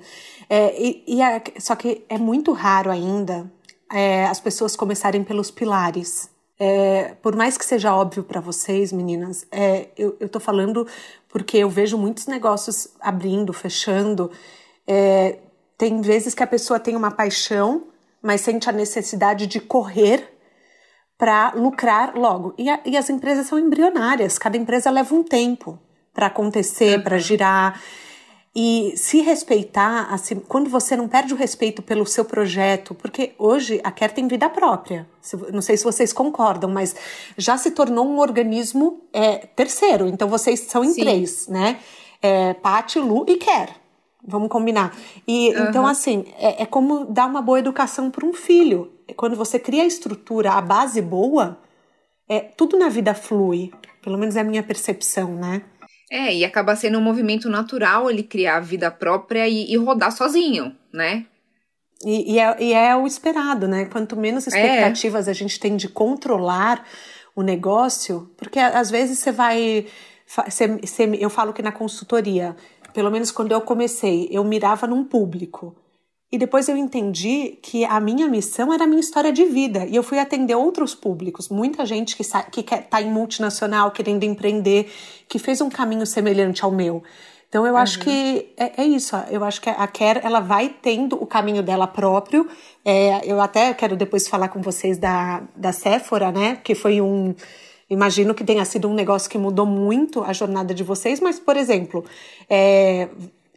É, e, e só que é muito raro ainda é, as pessoas começarem pelos pilares. É, por mais que seja óbvio para vocês, meninas, é, eu, tô falando porque eu vejo muitos negócios abrindo, fechando. É, tem vezes que a pessoa tem uma paixão, mas sente a necessidade de correr para lucrar logo. E, a, e, as empresas são embrionárias, cada empresa leva um tempo para acontecer, uhum. para girar. E se respeitar, assim, quando você não perde o respeito pelo seu projeto, porque hoje a Care tem vida própria. Não sei se vocês concordam, mas já se tornou um organismo é, terceiro. Então vocês são em Sim. três, né? É, Lu e Care. Vamos combinar. E uhum. então, assim, é, é como dar uma boa educação para um filho. Quando você cria a estrutura, a base boa, é, tudo na vida flui. Pelo menos é a minha percepção, né? É, e acaba sendo um movimento natural ele criar a vida própria e, e rodar sozinho, né? E, e, é, e, é, o esperado, né? Quanto menos é. expectativas é. a gente tem de controlar o negócio, porque às vezes você vai. Você, você, eu falo que na consultoria, pelo menos quando eu comecei, eu mirava num público. E depois eu entendi que a minha missão era a minha história de vida. E eu fui atender outros públicos. Muita gente que, que quer, tá em multinacional, querendo empreender, que fez um caminho semelhante ao meu. Então eu uhum. acho que é, é, isso. Eu acho que a Care ela vai tendo o caminho dela próprio. É, eu até quero depois falar com vocês da, da Sephora, né? Que foi um. Imagino que tenha sido um negócio que mudou muito a jornada de vocês, mas, por exemplo, é,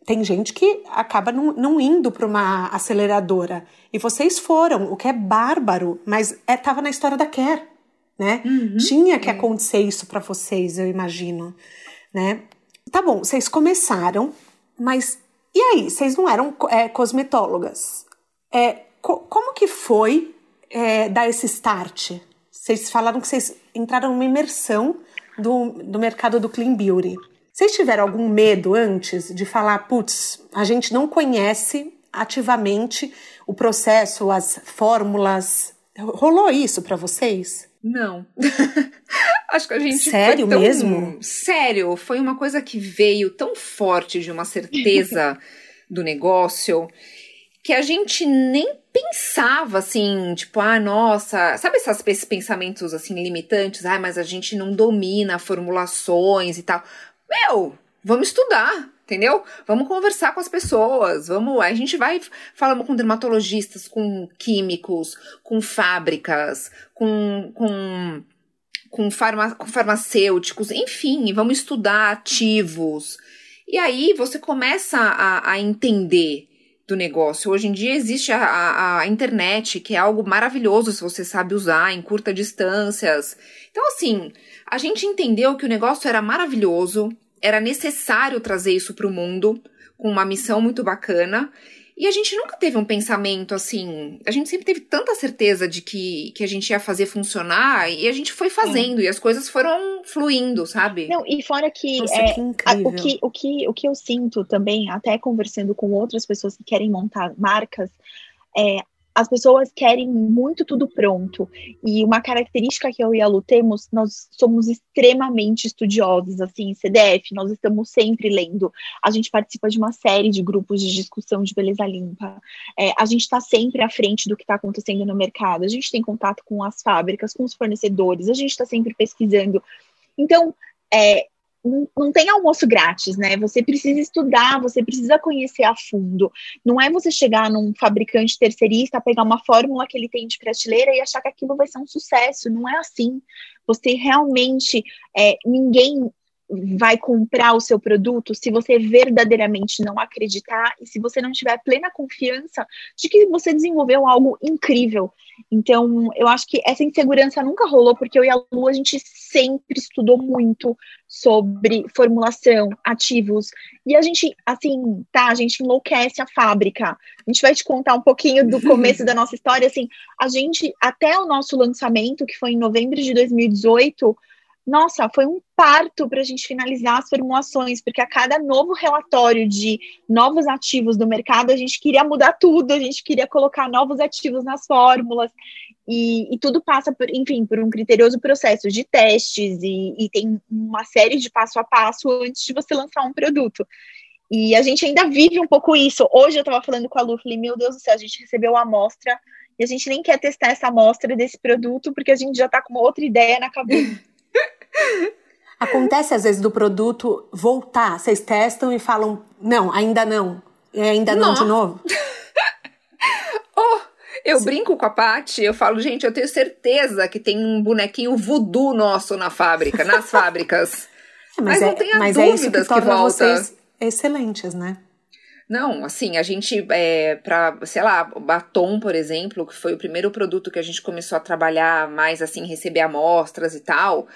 tem gente que acaba não, não indo para uma aceleradora. E vocês foram, o que é bárbaro, mas estava é, na história da Care, né? Uhum, Tinha que é. acontecer isso para vocês, eu imagino, né? Tá bom, vocês começaram, mas e aí? Vocês não eram é, cosmetólogas? É, co como que foi é, dar esse start? Vocês falaram que vocês entraram numa imersão do, do mercado do clean beauty. Vocês tiveram algum medo antes de falar, putz, a gente não conhece ativamente o processo, as fórmulas? Rolou isso para vocês? Não. Acho que a gente. Sério tão... mesmo? Sério, foi uma coisa que veio tão forte de uma certeza do negócio que a gente nem pensava assim, tipo, ah, nossa, sabe esses pensamentos assim limitantes? Ah, mas a gente não domina formulações e tal. Meu, vamos estudar, entendeu? Vamos conversar com as pessoas, vamos, a gente vai falamos com dermatologistas, com químicos, com fábricas, com, com, com, farma, com farmacêuticos, enfim, vamos estudar ativos. E aí você começa a, a entender do negócio. Hoje em dia existe a, a, a, internet, que é algo maravilhoso se você sabe usar em curta distâncias. Então, assim, a gente entendeu que o negócio era maravilhoso, era necessário trazer isso para o mundo, com uma missão muito bacana. E a gente nunca teve um pensamento assim. A gente sempre teve tanta certeza de que, que a gente ia fazer funcionar e a gente foi fazendo é. e as coisas foram fluindo, sabe? Não, e fora que, Nossa, é, que a, o, que, o, que, o que eu sinto também, até conversando com outras pessoas que querem montar marcas, é as pessoas querem muito tudo pronto. E uma característica que eu e a Lu temos, nós somos extremamente estudiosos, assim, CDF, nós estamos sempre lendo. A gente participa de uma série de grupos de discussão de beleza limpa. É, a gente está sempre à frente do que está acontecendo no mercado. A gente tem contato com as fábricas, com os fornecedores, a gente está sempre pesquisando. Então, é, não, tem almoço grátis, né? Você precisa estudar, você precisa conhecer a fundo. Não é você chegar num fabricante terceirista, pegar uma fórmula que ele tem de prateleira e achar que aquilo vai ser um sucesso. Não é assim. Você realmente, é, ninguém vai comprar o seu produto se você verdadeiramente não acreditar e se você não tiver plena confiança de que você desenvolveu algo incrível. Então, eu acho que essa insegurança nunca rolou, porque eu e a Lu, a gente sempre estudou muito sobre formulação, ativos, e a gente, assim, tá, a gente enlouquece a fábrica. A gente vai te contar um pouquinho do começo da nossa história, assim, a gente, até o nosso lançamento, que foi em novembro de 2018, nossa, foi um parto para a gente finalizar as formulações, porque a cada novo relatório de novos ativos do mercado, a gente queria mudar tudo, a gente queria colocar novos ativos nas fórmulas, e, e tudo passa, por, enfim, por um criterioso processo de testes, e, e tem uma série de passo a passo antes de você lançar um produto. E a gente ainda vive um pouco isso. Hoje eu estava falando com a Lu, falei, meu Deus do céu, a gente recebeu a amostra e a gente nem quer testar essa amostra desse produto porque a gente já está com uma outra ideia na cabeça. Acontece às vezes do produto voltar, vocês testam e falam, não, ainda não, é ainda não, não de novo? oh, eu Sim. brinco com a Paty, eu falo, gente, eu tenho certeza que tem um bonequinho voodoo nosso na fábrica, nas fábricas. É, mas, mas é, não tenha mas dúvidas é isso que, que volta. vocês excelentes, né? Não, assim, a gente, é, para, sei lá, batom, por exemplo, que foi o primeiro produto que a gente começou a trabalhar mais, assim, receber amostras e tal,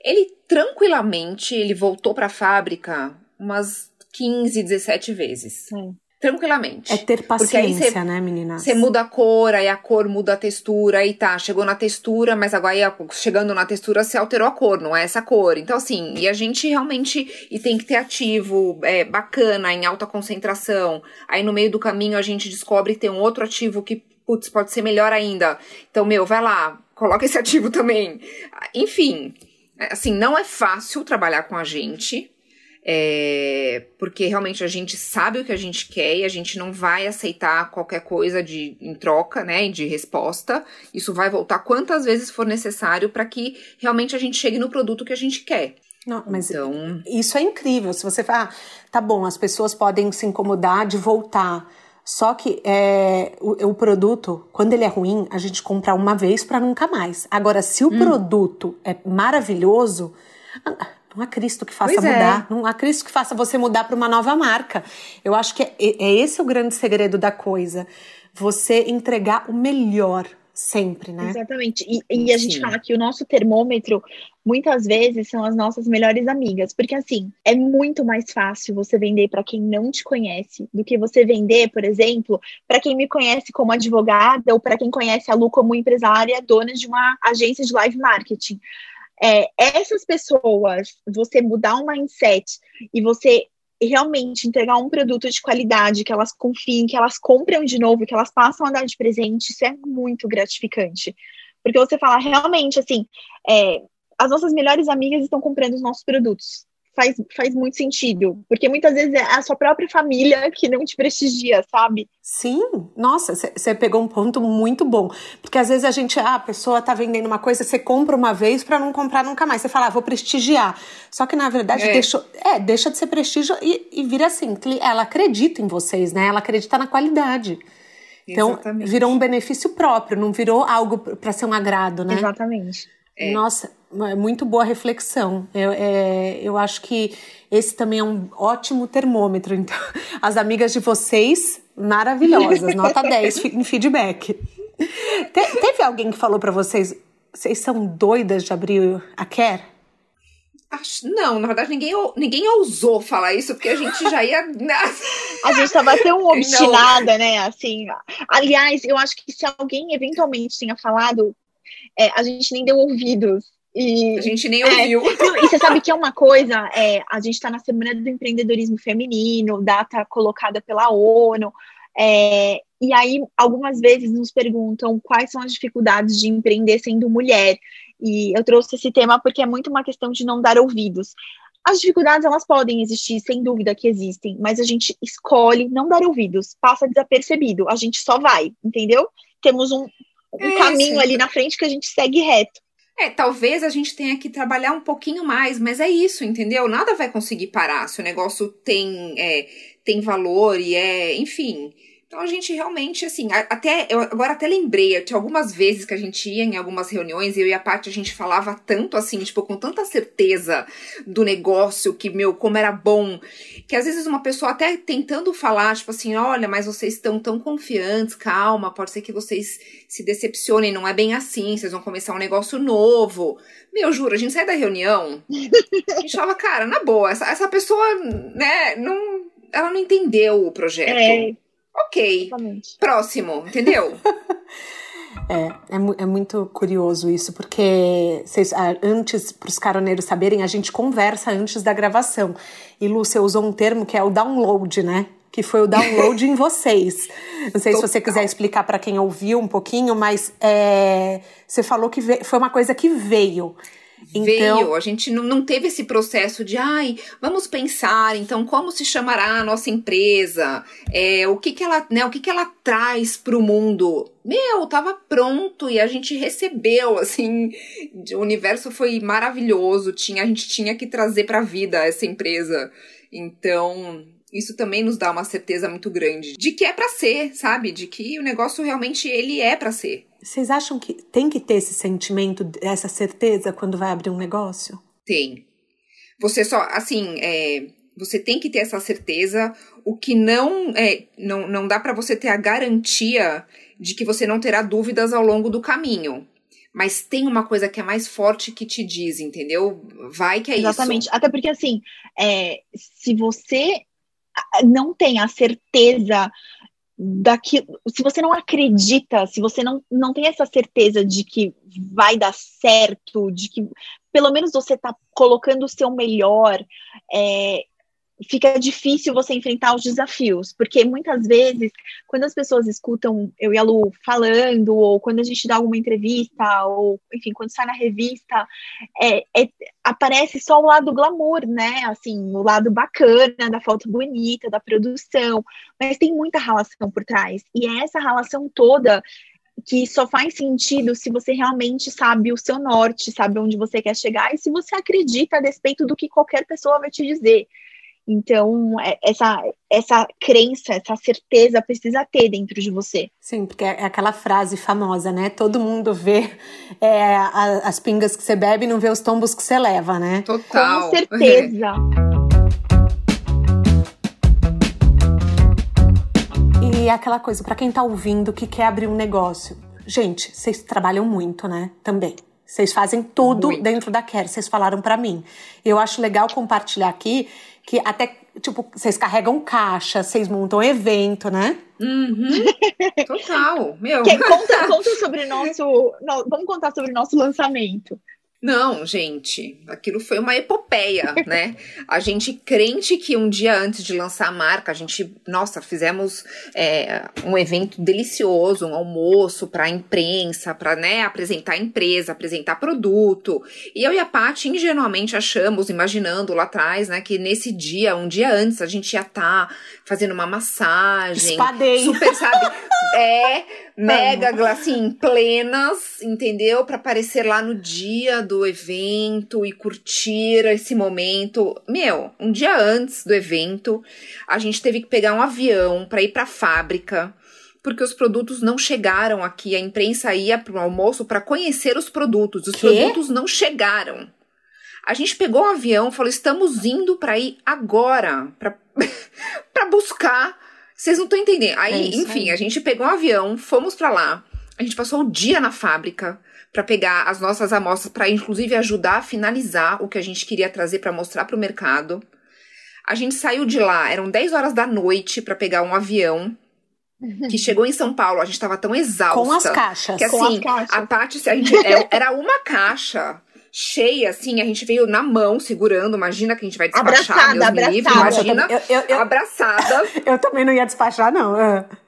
ele tranquilamente, ele voltou para a fábrica umas 15, 17 vezes. Sim tranquilamente. É ter paciência, cê, né, meninas? Você muda a cor, aí a cor muda a textura, aí tá, chegou na textura, mas agora chegando na textura você alterou a cor, não é essa cor. Então, assim, e a gente realmente e tem que ter ativo é, bacana, em alta concentração. Aí no meio do caminho a gente descobre que tem um outro ativo que, putz, pode ser melhor ainda. Então, meu, vai lá, coloca esse ativo também. Enfim, assim, não é fácil trabalhar com a gente é, porque realmente a gente sabe o que a gente quer e a gente não vai aceitar qualquer coisa de em troca, né, de resposta. Isso vai voltar quantas vezes for necessário para que realmente a gente chegue no produto que a gente quer. Não, mas então... isso é incrível. Se você falar, ah, tá bom, as pessoas podem se incomodar de voltar. Só que é, o, o, produto, quando ele é ruim, a gente compra uma vez para nunca mais. Agora, se o hum. produto é maravilhoso, não há Cristo que faça pois é. mudar. É. Não há Cristo que faça você mudar para uma nova marca. Eu acho que é, é esse o grande segredo da coisa. Você entregar o melhor sempre, né? Exatamente. E, e a gente fala que o nosso termômetro muitas vezes são as nossas melhores amigas, porque assim, é muito mais fácil você vender para quem não te conhece do que você vender, por exemplo, para quem me conhece como advogada ou para quem conhece a Lu como empresária, dona de uma agência de live marketing é, essas pessoas, você mudar um mindset e você realmente entregar um produto de qualidade, que elas confiem, que elas compram de novo, que elas passam a dar de presente, isso é muito gratificante. Porque você fala, realmente, assim, é, as nossas melhores amigas estão comprando os nossos produtos faz, faz muito sentido. Porque muitas vezes é a sua própria família que não te prestigia, sabe? Sim, nossa, você pegou um ponto muito bom. Porque às vezes a gente, ah, a pessoa tá vendendo uma coisa, você compra uma vez para não comprar nunca mais. Você fala, ah, vou prestigiar. Só que na verdade é. Deixa, é, deixa de ser prestígio e, e vira assim. Ela acredita em vocês, né? Ela acredita na qualidade. Então, Exatamente. virou um benefício próprio, não virou algo para ser um agrado, né? Exatamente. É. Nossa, muito boa reflexão. Eu, é, eu acho que esse também é um ótimo termômetro. Então, as amigas de vocês maravilhosas, nota 10 em feedback. Te, teve alguém que falou para vocês, vocês são doidas de abrir a Care? Acho, não, na verdade ninguém, ninguém ousou falar isso, porque a gente já ia. a gente tava tão obstinada, né? Assim. Aliás, eu acho que se alguém eventualmente tinha falado, é, a gente nem deu ouvidos. E, a gente nem ouviu. É, e você sabe que é uma coisa, é, a gente está na Semana do Empreendedorismo Feminino, data colocada pela ONU, é, e aí algumas vezes nos perguntam quais são as dificuldades de empreender sendo mulher. E eu trouxe esse tema porque é muito uma questão de não dar ouvidos. As dificuldades elas podem existir, sem dúvida que existem, mas a gente escolhe não dar ouvidos, passa desapercebido, a gente só vai, entendeu? Temos um, um é, caminho sim. ali na frente que a gente segue reto. É, talvez a gente tenha que trabalhar um pouquinho mais, mas é isso, entendeu? Nada vai conseguir parar se o negócio tem, é, tem valor e é, enfim. Então a gente realmente, assim, até eu agora até lembrei, tinha algumas vezes que a gente ia em algumas reuniões, eu e a parte a gente falava tanto assim, tipo, com tanta certeza do negócio, que, meu, como era bom, que às vezes uma pessoa até tentando falar, tipo assim, olha, mas vocês estão tão confiantes, calma, pode ser que vocês se decepcionem, não é bem assim, vocês vão começar um negócio novo. Meu, juro, a gente sai da reunião, a gente falava, cara, na boa, essa, essa pessoa, né, não, ela não entendeu o projeto. É. Ok. Exatamente. Próximo, entendeu? É, é, é, muito curioso isso, porque vocês, antes, para os caroneiros saberem, a gente conversa antes da gravação. E você usou um termo que é o download, né? Que foi o download em vocês. Não sei Total. se você quiser explicar para quem ouviu um pouquinho, mas é, você falou que veio, foi uma coisa que veio. Então... Veio, a gente não, não teve esse processo de, ai, vamos pensar, então, como se chamará a nossa empresa? É, o que que ela, né, o que que ela traz para o mundo? Meu, tava pronto e a gente recebeu, assim, o universo foi maravilhoso, tinha, a gente tinha que trazer para a vida essa empresa. Então, isso também nos dá uma certeza muito grande de que é para ser, sabe? De que o negócio realmente ele é para ser. Vocês acham que tem que ter esse sentimento, essa certeza quando vai abrir um negócio? Tem. Você só, assim, é, você tem que ter essa certeza. O que não é, não, não dá para você ter a garantia de que você não terá dúvidas ao longo do caminho. Mas tem uma coisa que é mais forte que te diz, entendeu? Vai que é Exatamente. isso. Exatamente. Até porque, assim, é, se você não tem a certeza daquilo, se você não acredita, se você não, não tem essa certeza de que vai dar certo, de que pelo menos você está colocando o seu melhor, é, fica difícil você enfrentar os desafios, porque muitas vezes, quando as pessoas escutam eu e a Lu falando, ou quando a gente dá alguma entrevista, ou enfim, quando sai na revista, é, é, aparece só o lado glamour, né? Assim, o lado bacana da foto bonita, da produção, mas tem muita relação por trás, e é essa relação toda que só faz sentido se você realmente sabe o seu norte, sabe onde você quer chegar e se você acredita a despeito do que qualquer pessoa vai te dizer. Então, é, essa, essa crença, essa certeza precisa ter dentro de você. Sim, porque é aquela frase famosa, né? Todo mundo vê é, as pingas que você bebe e não vê os tombos que você leva, né? Total. Com certeza. e aquela coisa, para quem tá ouvindo que quer abrir um negócio. Gente, vocês trabalham muito, né? Também. Vocês fazem tudo muito. dentro da Care, vocês falaram para mim. Eu acho legal compartilhar aqui que até, tipo, vocês carregam caixa, vocês montam evento, né? Uhum. Total, meu. Que, conta, conta sobre o nosso. No, vamos contar sobre o nosso lançamento. Não, gente, aquilo foi uma epopeia, né? A gente crente que um dia antes de lançar a marca, a gente, nossa, fizemos é, um evento delicioso, um almoço para a imprensa, para né, apresentar a empresa, apresentar produto. E eu e a Paty ingenuamente achamos, imaginando lá atrás, né, que nesse dia, um dia antes, a gente ia estar tá fazendo uma massagem. Espadei. Super, sabe? é, mega, assim, plenas, entendeu? Para aparecer lá no dia do evento e curtir esse momento. Meu, um dia antes do evento, a gente teve que pegar um avião para ir para a fábrica porque os produtos não chegaram aqui. A imprensa ia para o almoço para conhecer os produtos. Os produtos não chegaram. A gente pegou um avião, falou: estamos indo para ir agora, para buscar Vocês não estão entendendo. Aí, é enfim, aí. a gente pegou um avião, fomos para lá. A gente passou o dia na fábrica para pegar as nossas amostras, para inclusive ajudar a finalizar o que a gente queria trazer para mostrar para o mercado. A gente saiu de lá, eram 10 horas da noite para pegar um avião que chegou em São Paulo, a gente tava tão exausta. Com as caixas. Que assim, a Tati, a gente, é, era uma caixa cheia, assim, a gente veio na mão, segurando, imagina que a gente vai despachar, abraçada, Deus abraçada. livre, imagina, eu, eu, eu, abraçada. eu também não ia despachar, não.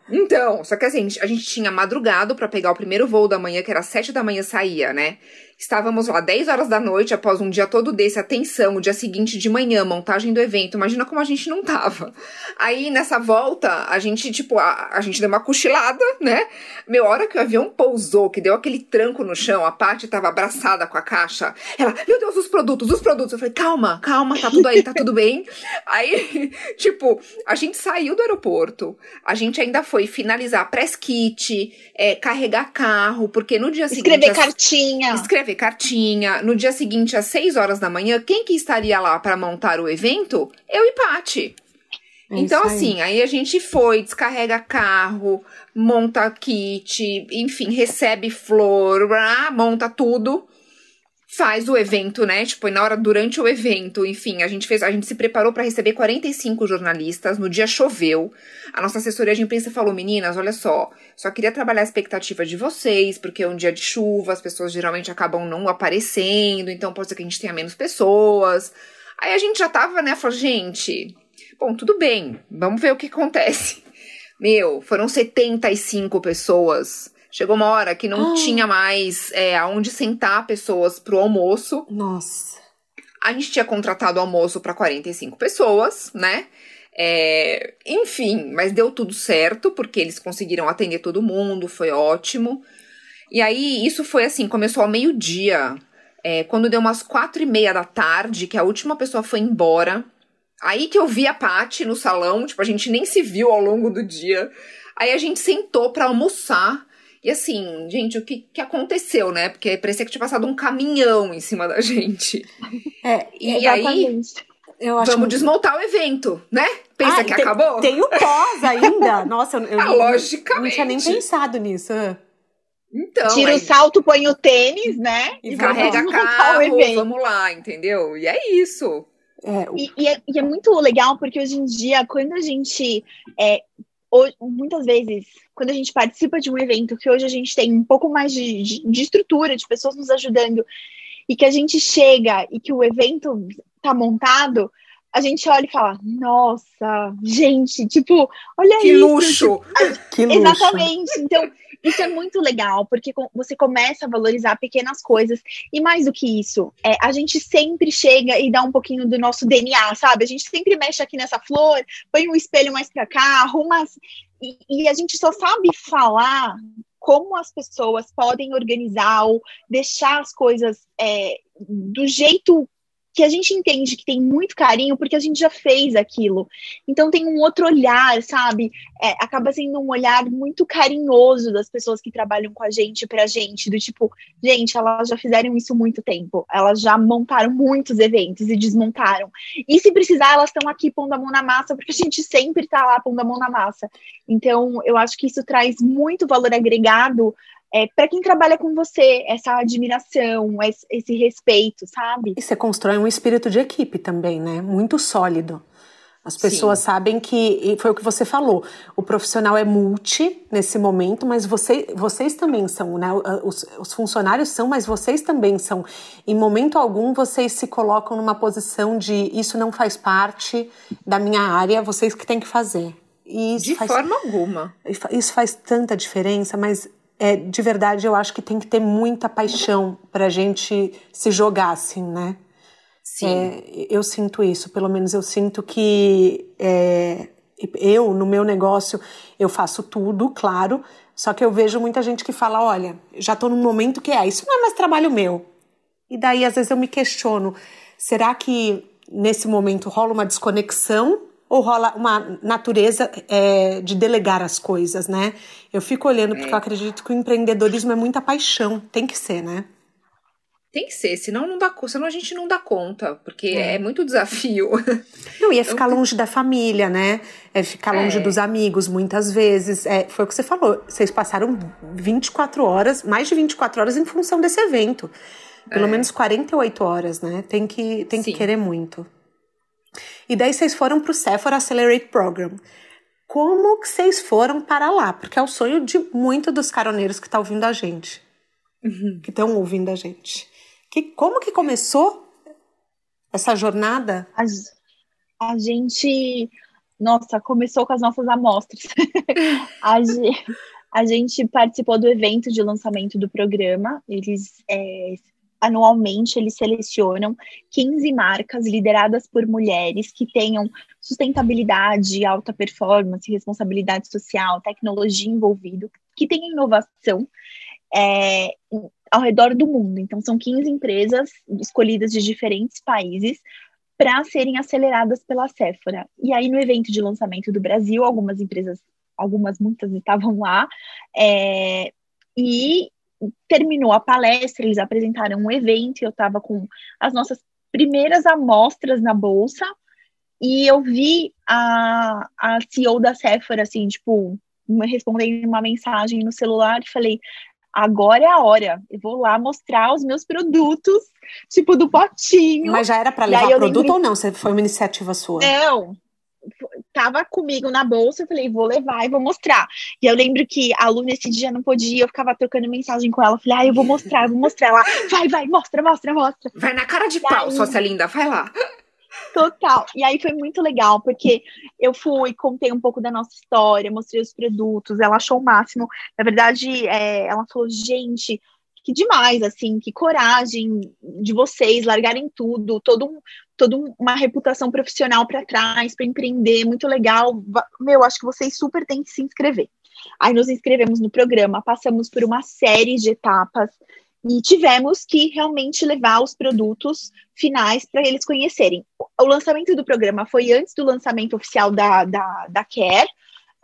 Então, só que assim, a gente tinha madrugado para pegar o primeiro voo da manhã, que era sete da manhã saía, né? Estávamos lá 10 horas da noite, após um dia todo desse, atenção, o dia seguinte de manhã, montagem do evento. Imagina como a gente não tava. Aí, nessa volta, a gente, tipo, a, a gente deu uma cochilada, né? Meu, hora que o avião pousou, que deu aquele tranco no chão, a Paty tava abraçada com a caixa. Ela, meu Deus, os produtos, os produtos. Eu falei, calma, calma, tá tudo aí, tá tudo bem. Aí, tipo, a gente saiu do aeroporto, a gente ainda foi finalizar press kit, é, carregar carro, porque no dia seguinte. Escrever cartinha. Escrever escrever cartinha. No dia seguinte, às 6 horas da manhã, quem que estaria lá para montar o evento? Eu e Pati. É então, assim, aí a gente foi, descarrega carro, monta kit, enfim, recebe flor, monta tudo faz o evento, né? Tipo, na hora durante o evento, enfim, a gente fez, a gente se preparou para receber 45 jornalistas. No dia choveu. A nossa assessoria de imprensa falou: "Meninas, olha só, só queria trabalhar a expectativa de vocês, porque é um dia de chuva, as pessoas geralmente acabam não aparecendo, então pode ser que a gente tenha menos pessoas". Aí a gente já tava, né, falou: "Gente, bom, tudo bem. Vamos ver o que acontece". Meu, foram 75 pessoas Chegou uma hora que não ah. tinha mais é, aonde sentar pessoas pro almoço. Nossa. A gente tinha contratado almoço para 45 pessoas, né? É, enfim, mas deu tudo certo, porque eles conseguiram atender todo mundo, foi ótimo. E aí, isso foi assim, começou ao meio-dia. É, quando deu umas quatro e meia da tarde, que a última pessoa foi embora. Aí que eu vi a Paty no salão, tipo, a gente nem se viu ao longo do dia. Aí a gente sentou para almoçar. E assim, gente, o que, que aconteceu, né? Porque parecia que tinha passado um caminhão em cima da gente. É, e exatamente. aí. Eu acho Vamos desmontar o evento, né? Pensa ah, que tem, acabou? Tem o pós ainda. Nossa, eu, eu ah, logicamente. não tinha nem pensado nisso. Então, Tira aí... o salto, põe o tênis, né? E, e carrega carro, vamos lá, entendeu? E é isso. É, o... e, e, é, e, é, muito legal porque hoje em dia, quando a gente é, muitas vezes, quando a gente participa de um evento que hoje a gente tem um pouco mais de, de, de, estrutura, de pessoas nos ajudando, e que a gente chega e que o evento tá montado, a gente olha e fala, nossa, gente, tipo, olha que isso. Luxo. Tipo, que luxo! Exatamente. Então, isso é muito legal, porque você começa a valorizar pequenas coisas. E mais do que isso, é, a gente sempre chega e dá um pouquinho do nosso DNA, sabe? A gente sempre mexe aqui nessa flor, põe um espelho mais para cá, arruma. E, e a gente só sabe falar como as pessoas podem organizar ou deixar as coisas é, do jeito que a gente entende que tem muito carinho porque a gente já fez aquilo. Então tem um outro olhar, sabe? É, acaba sendo um olhar muito carinhoso das pessoas que trabalham com a gente pra gente, do tipo, gente, elas já fizeram isso muito tempo, elas já montaram muitos eventos e desmontaram. E se precisar, elas estão aqui pondo a mão na massa, porque a gente sempre tá lá pondo a mão na massa. Então, eu acho que isso traz muito valor agregado é, para quem trabalha com você, essa admiração, esse, respeito, sabe? E você constrói um espírito de equipe também, né? Muito sólido. As pessoas Sim. sabem que, foi o que você falou, o profissional é multi nesse momento, mas você, vocês também são, né? Os, os, funcionários são, mas vocês também são. Em momento algum, vocês se colocam numa posição de isso não faz parte da minha área, vocês que têm que fazer. de faz, forma alguma. Isso faz tanta diferença, mas é, de verdade eu acho que tem que ter muita paixão para a gente se jogar assim, né? Sim. É, eu sinto isso, pelo menos eu sinto que é, eu, no meu negócio, eu faço tudo, claro, só que eu vejo muita gente que fala: olha, já estou num momento que é, isso não é mais trabalho meu. E daí, às vezes, eu me questiono: será que nesse momento rola uma desconexão ou rola uma natureza é, de delegar as coisas, né? Eu fico olhando porque eu acredito que o empreendedorismo é muita paixão, tem que ser, né? Tem que ser, senão não dá, senão a gente não dá conta, porque é, é muito desafio. Não, ia ficar longe da família, né? É ficar longe é. dos amigos, muitas vezes. É, foi o que você falou. Vocês passaram 24 horas, mais de 24 horas em função desse evento. Pelo é. menos 48 horas, né? Tem que, tem que querer muito. E daí vocês foram para o Sephora Accelerate Program. Como que vocês foram para lá? Porque é o sonho de muito dos caroneiros que estão tá ouvindo a gente. Uhum. Que estão ouvindo a gente. Que, como que começou essa jornada? A, a gente, nossa, começou com as nossas amostras. a, a, gente participou do evento de lançamento do programa. Eles é, anualmente eles selecionam 15 marcas lideradas por mulheres que tenham sustentabilidade, alta performance, responsabilidade social, tecnologia envolvido, que tenham inovação é, ao redor do mundo. Então, são 15 empresas escolhidas de diferentes países para serem aceleradas pela Sephora. E aí, no evento de lançamento do Brasil, algumas empresas, algumas, muitas estavam lá, é, e terminou a palestra, eles apresentaram um evento, eu estava com as nossas primeiras amostras na bolsa, e eu vi a, a CEO da Sephora, assim, tipo, respondendo uma mensagem no celular, e falei, agora é a hora. Eu vou lá mostrar os meus produtos, tipo do potinho. Mas já era para levar produto lembrei... ou não? Você foi uma iniciativa sua? Não. Tava comigo na bolsa, eu falei, vou levar e vou mostrar. E eu lembro que a Lu nesse dia não podia, eu ficava trocando mensagem com ela. Eu falei, ah, eu vou mostrar, eu vou mostrar. Ela, vai, vai, mostra, mostra, mostra. Vai na cara de e pau, aí... sócia linda, vai lá. Total. E aí foi muito legal, porque eu fui, contei um pouco da nossa história, mostrei os produtos, ela achou o máximo. Na verdade, é, ela falou, gente, que demais, assim, que coragem de vocês largarem tudo, todo um, toda uma reputação profissional para trás, para empreender, muito legal. Meu, acho que vocês super têm que se inscrever. Aí nos inscrevemos no programa, passamos por uma série de etapas e tivemos que realmente levar os produtos finais para eles conhecerem. O lançamento do programa foi antes do lançamento oficial da, da, da Care,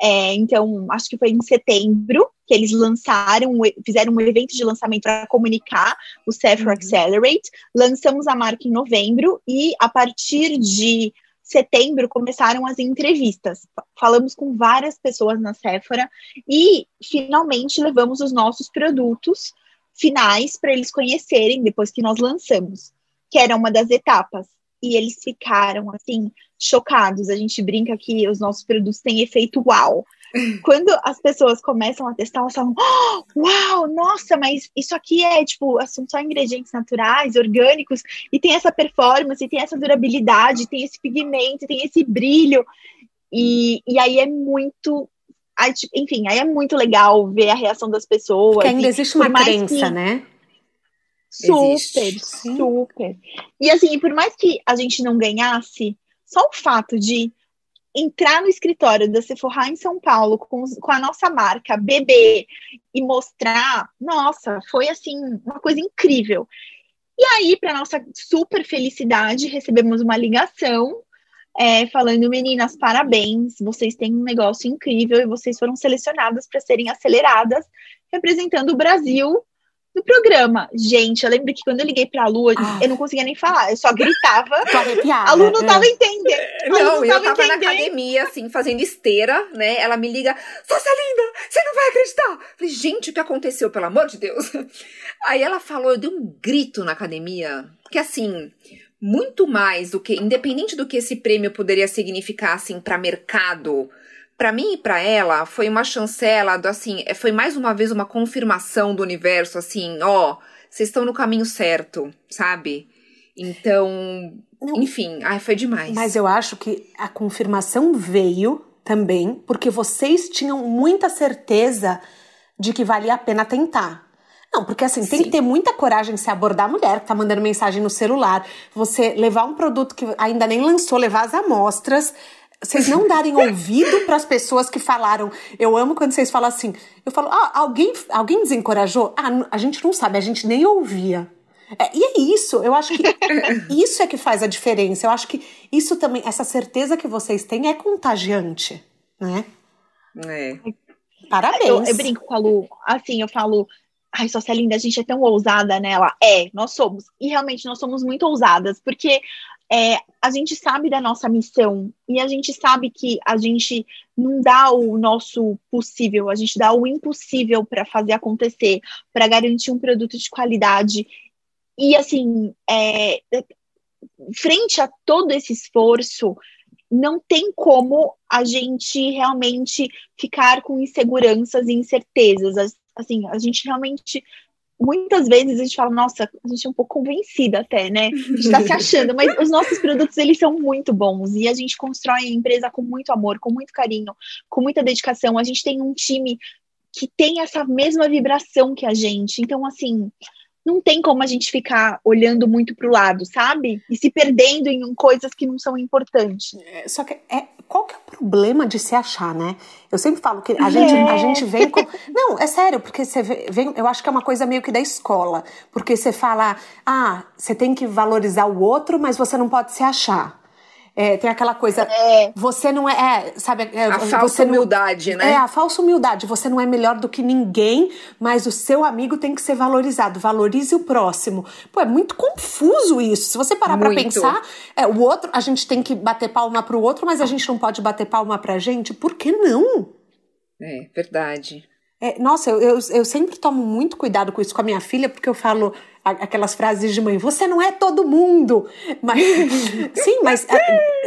é, então acho que foi em setembro que eles lançaram, fizeram um evento de lançamento para comunicar o Sephora uhum. Accelerate. Lançamos a marca em novembro e a partir de setembro começaram as entrevistas. Falamos com várias pessoas na Sephora e finalmente levamos os nossos produtos finais para eles conhecerem depois que nós lançamos, que era uma das etapas. E eles ficaram assim chocados. A gente brinca que os nossos produtos têm efeito uau. Quando as pessoas começam a testar, elas falam: oh, Uau, nossa, mas isso aqui é tipo, são só ingredientes naturais, orgânicos, e tem essa performance, e tem essa durabilidade, tem esse pigmento, tem esse brilho. E, e aí é muito Aí, tipo, enfim, aí é muito legal ver a reação das pessoas. Porque ainda existe uma crença, que... né? Super, existe. super. E assim, por mais que a gente não ganhasse, só o fato de entrar no escritório da Sephora em São Paulo com, com a nossa marca, beber e mostrar, nossa, foi assim, uma coisa incrível. E aí, para nossa super felicidade, recebemos uma ligação é, falando, meninas, parabéns, vocês têm um negócio incrível e vocês foram selecionadas para serem aceleradas, representando o Brasil no programa. Gente, eu lembro que quando eu liguei pra Lu, ah. eu não conseguia nem falar, eu só gritava. A Lu não tava é. entendendo. Não, não eu tava entendendo. na academia, assim, fazendo esteira, né? Ela me liga, Sócia linda, você não vai acreditar. falei, gente, o que aconteceu, pelo amor de Deus? Aí ela falou, eu dei um grito na academia, que assim, muito mais do que, independente do que esse prêmio poderia significar assim para mercado, para mim e para ela foi uma chancela, do, assim, é, foi mais uma vez uma confirmação do universo, assim, ó, vocês estão no caminho certo, sabe? Então, Não, enfim, ai, foi demais. Mas eu acho que a confirmação veio também porque vocês tinham muita certeza de que valia a pena tentar. Não, porque assim, tem Sim. que ter muita coragem de se abordar a mulher que tá mandando mensagem no celular, você levar um produto que ainda nem lançou, levar as amostras, vocês não darem ouvido para as pessoas que falaram. Eu amo quando vocês falam assim. Eu falo, ah, alguém, alguém desencorajou? Ah, a gente não sabe, a gente nem ouvia. É, e é isso, eu acho que isso é que faz a diferença. Eu acho que isso também, essa certeza que vocês têm é contagiante, né? É. Parabéns. Eu, eu brinco com a Lu, assim, eu falo, ai, Sócia Linda, a gente é tão ousada nela. É, nós somos. E realmente nós somos muito ousadas, porque é, a gente sabe da nossa missão e a gente sabe que a gente não dá o nosso possível, a gente dá o impossível para fazer acontecer, para garantir um produto de qualidade. E assim, é, frente a todo esse esforço, não tem como a gente realmente ficar com inseguranças e incertezas. Assim, a gente realmente muitas vezes a gente fala, nossa, a gente é um pouco convencida até, né? A gente está se achando, mas os nossos produtos, eles são muito bons e a gente constrói a empresa com muito amor, com muito carinho, com muita dedicação. A gente tem um time que tem essa mesma vibração que a gente. Então, assim, não tem como a gente ficar olhando muito para o lado, sabe? E se perdendo em coisas que não são importantes. É, só que é, qual que é o problema de se achar, né? Eu sempre falo que a gente, a gente vem com. Não, é sério, porque você vem. Eu acho que é uma coisa meio que da escola. Porque você fala, ah, você tem que valorizar o outro, mas você não pode se achar. É, tem aquela coisa, é. você não é, é sabe? É, a falsa humildade, né? É, a falsa humildade. Você não é melhor do que ninguém, mas o seu amigo tem que ser valorizado. Valorize o próximo. Pô, é muito confuso isso. Se você parar muito. pra pensar, é, o outro, a gente tem que bater palma pro outro, mas a gente não pode bater palma pra gente. Por que não? É, verdade. É, nossa, eu, eu, eu sempre tomo muito cuidado com isso com a minha filha, porque eu falo aquelas frases de mãe, você não é todo mundo. Mas, sim, mas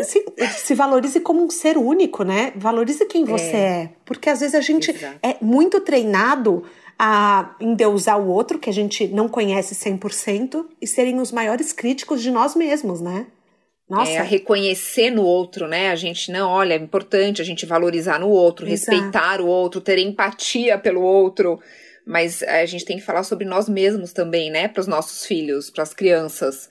se, se, valorize como um ser único, né? Valorize quem você é. é. Porque às vezes a gente Exato. é muito treinado a endeusar o outro, que a gente não conhece 100%, e serem os maiores críticos de nós mesmos, né? Nossa. É, a reconhecer no outro, né? A gente não, olha, é importante a gente valorizar no outro, Exato. respeitar o outro, ter empatia pelo outro mas a gente tem que falar sobre nós mesmos também, né? Para os nossos filhos, para as crianças.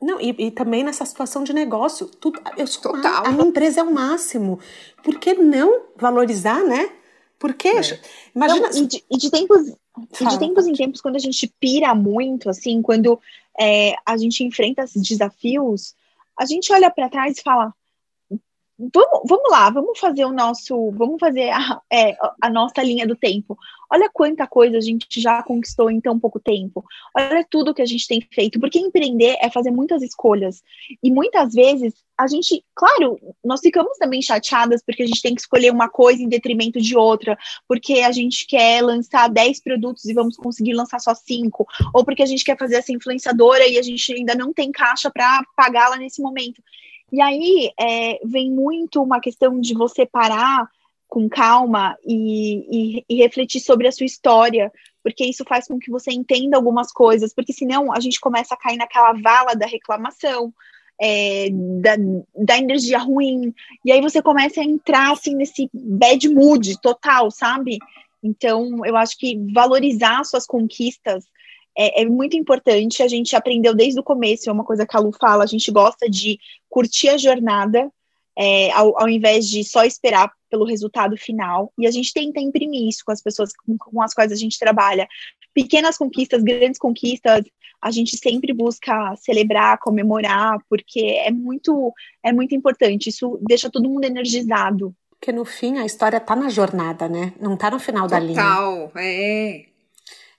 Não, e, e, também nessa situação de negócio, tudo, eu sou Total. Uma, a minha empresa é o máximo. Por que não valorizar, né? Porque, é. imagina... Não, e, de, e de tempos, e de tempos em tempos, quando a gente pira muito, assim, quando é, a gente enfrenta esses desafios, a gente olha para trás e fala, vamos, vamos lá, vamos fazer o nosso, vamos fazer a, é, a nossa linha do tempo. Olha quanta coisa a gente já conquistou em tão pouco tempo. Olha tudo que a gente tem feito. Porque empreender é fazer muitas escolhas. E muitas vezes a gente, claro, nós ficamos também chateadas porque a gente tem que escolher uma coisa em detrimento de outra, porque a gente quer lançar 10 produtos e vamos conseguir lançar só 5, ou porque a gente quer fazer essa influenciadora e a gente ainda não tem caixa para pagá-la nesse momento. E aí é, vem muito uma questão de você parar com calma e, e, e, refletir sobre a sua história, porque isso faz com que você entenda algumas coisas, porque senão a gente começa a cair naquela vala da reclamação, é, da, da energia ruim, e aí você começa a entrar assim nesse bad mood total, sabe? Então, eu acho que valorizar suas conquistas é, é, muito importante. A gente aprendeu desde o começo, é uma coisa que a Lu fala, a gente gosta de curtir a jornada, é, ao, ao, invés de só esperar pelo resultado final. E a gente tenta imprimir isso com as pessoas com, com as quais a gente trabalha. Pequenas conquistas, grandes conquistas, a gente sempre busca celebrar, comemorar, porque é muito, é muito importante. Isso deixa todo mundo energizado. Porque no fim a história tá na jornada, né? Não tá no final Total, da linha. Total, é.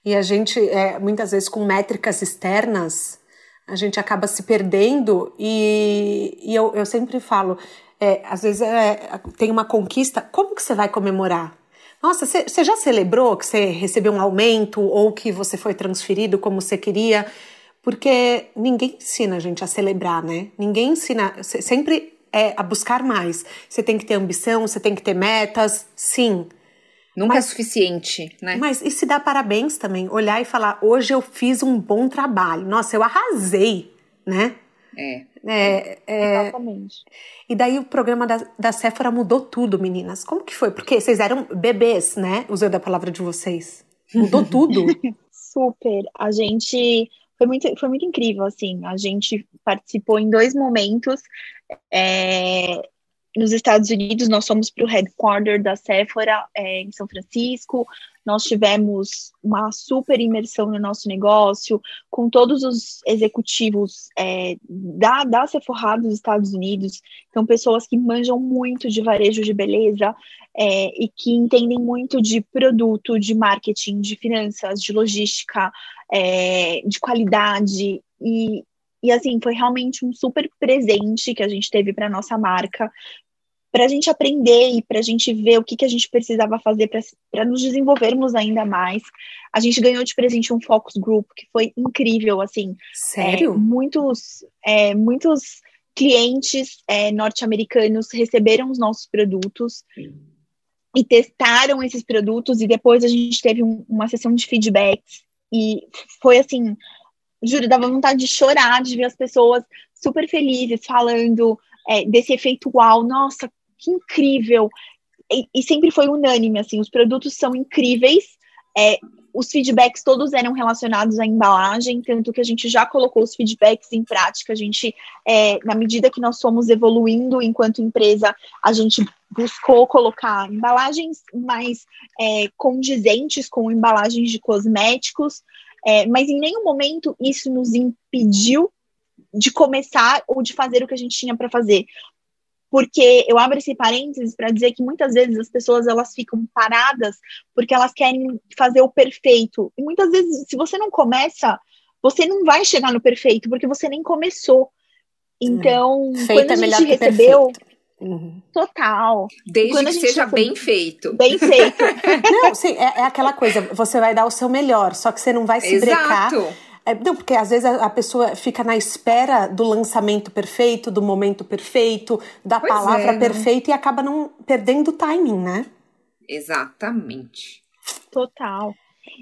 E a gente, é, muitas vezes, com métricas externas, a gente acaba se perdendo. E, e eu, eu sempre falo, é, às vezes é, tem uma conquista, como que você vai comemorar? Nossa, você já celebrou que você recebeu um aumento ou que você foi transferido como você queria? Porque ninguém ensina a gente a celebrar, né? Ninguém ensina, sempre é a buscar mais. Você tem que ter ambição, você tem que ter metas, sim. Nunca mas, é suficiente, né? Mas e se dá parabéns também? Olhar e falar, hoje eu fiz um bom trabalho. Nossa, eu arrasei, né? É. é, é Exatamente. E daí o programa da, da Sephora mudou tudo, meninas. Como que foi? Porque vocês eram bebês, né? Usando a palavra de vocês. Mudou tudo. Super. A gente foi muito, foi muito incrível, assim. A gente participou em dois momentos. É, nos Estados Unidos, nós fomos para o headquarter da Sephora é, em São Francisco. Nós tivemos uma super imersão no nosso negócio, com todos os executivos é, da, da Sephora dos Estados Unidos. Então, pessoas que manjam muito de varejo de beleza é, e que entendem muito de produto, de marketing, de finanças, de logística, é, de qualidade. E, e assim, foi realmente um super presente que a gente teve para nossa marca, para a gente aprender e para a gente ver o que, que a gente precisava fazer para nos desenvolvermos ainda mais. A gente ganhou de presente um focus group que foi incrível, assim. Sério? É, muitos, é, muitos clientes é, norte-americanos receberam os nossos produtos e testaram esses produtos e depois a gente teve um, uma sessão de feedbacks e foi assim, juro, dava vontade de chorar de ver as pessoas super felizes falando é, desse efeito uau, nossa, que incrível. E, e, sempre foi unânime, assim, os produtos são incríveis, é, os feedbacks todos eram relacionados à embalagem, tanto que a gente já colocou os feedbacks em prática, a gente, é, na medida que nós fomos evoluindo enquanto empresa, a gente buscou colocar embalagens mais é, condizentes com embalagens de cosméticos, é, mas em nenhum momento isso nos impediu de começar ou de fazer o que a gente tinha para fazer porque eu abro esse parênteses para dizer que muitas vezes as pessoas elas ficam paradas porque elas querem fazer o perfeito. E muitas vezes, se você não começa, você não vai chegar no perfeito, porque você nem começou. Então, é. quando a gente é recebeu. Uhum. Total. Desde que seja bem feito. Bem feito. não, sim, é, é, aquela coisa, você vai dar o seu melhor, só que você não vai se Exato. brecar é, não, porque às vezes a, a, pessoa fica na espera do lançamento perfeito, do momento perfeito, da pois palavra é, perfeita e acaba não perdendo o timing, né? Exatamente. Total.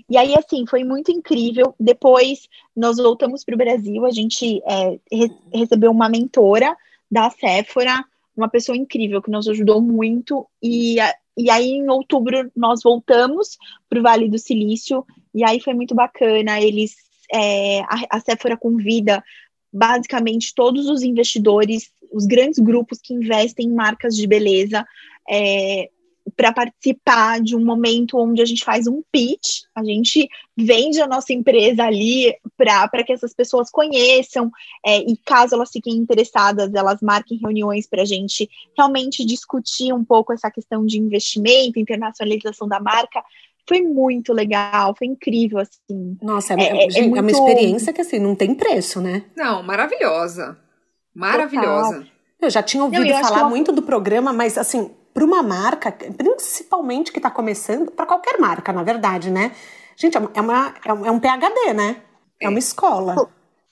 E aí, assim, foi muito incrível. Depois, nós voltamos para o Brasil, a gente é, re recebeu uma mentora da Sephora, uma pessoa incrível que nos ajudou muito. E, e aí, em outubro, nós voltamos para o Vale do Silício, e aí foi muito bacana. Eles é, a, a Sephora convida basicamente todos os investidores, os grandes grupos que investem em marcas de beleza, é, para participar de um momento onde a gente faz um pitch, a gente vende a nossa empresa ali para que essas pessoas conheçam, é, e caso elas fiquem interessadas, elas marquem reuniões para a gente realmente discutir um pouco essa questão de investimento, internacionalização da marca, foi muito legal, foi incrível, assim. Nossa, é, é, é, gente, é, muito... é uma experiência que, assim, não tem preço, né? Não, maravilhosa. Maravilhosa. Total. Eu já tinha ouvido não, falar muito do programa, mas, assim, para uma marca, principalmente que está começando, para qualquer marca, na verdade, né? Gente, é, uma, é, um, é um PHD, né? É uma escola.